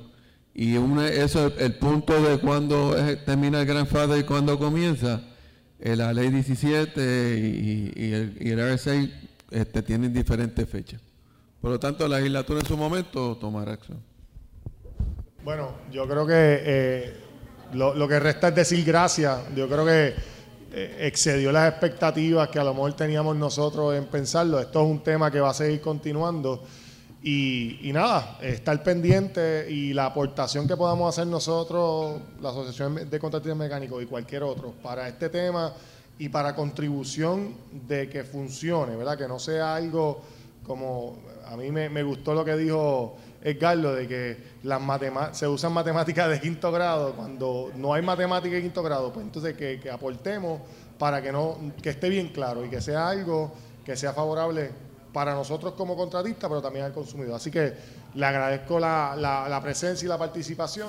y eso el punto de cuando termina el grandfather y cuando comienza. Eh, la ley 17 y, el, y RSA este, tienen diferentes fechas. Por lo tanto, la legislatura en su momento tomará acción. Bueno, yo creo que eh, lo, que resta es decir gracias. Yo creo que eh, excedió las expectativas que a lo mejor teníamos nosotros en pensarlo. Esto es un tema que va a seguir continuando. Y, nada, estar pendiente y la aportación que podamos hacer nosotros, la Asociación de Contratistas Mecánicos y cualquier otro, para este tema y para contribución de que funcione, ¿verdad? Que no sea algo como, a mí me, gustó lo que dijo Edgardo, de que las se usan matemáticas de quinto grado, cuando no hay matemáticas de quinto grado, pues entonces que, aportemos para que, no, que esté bien claro y que sea algo que sea favorable para nosotros como contratistas, pero también al consumidor. Así que le agradezco la, la presencia y la participación.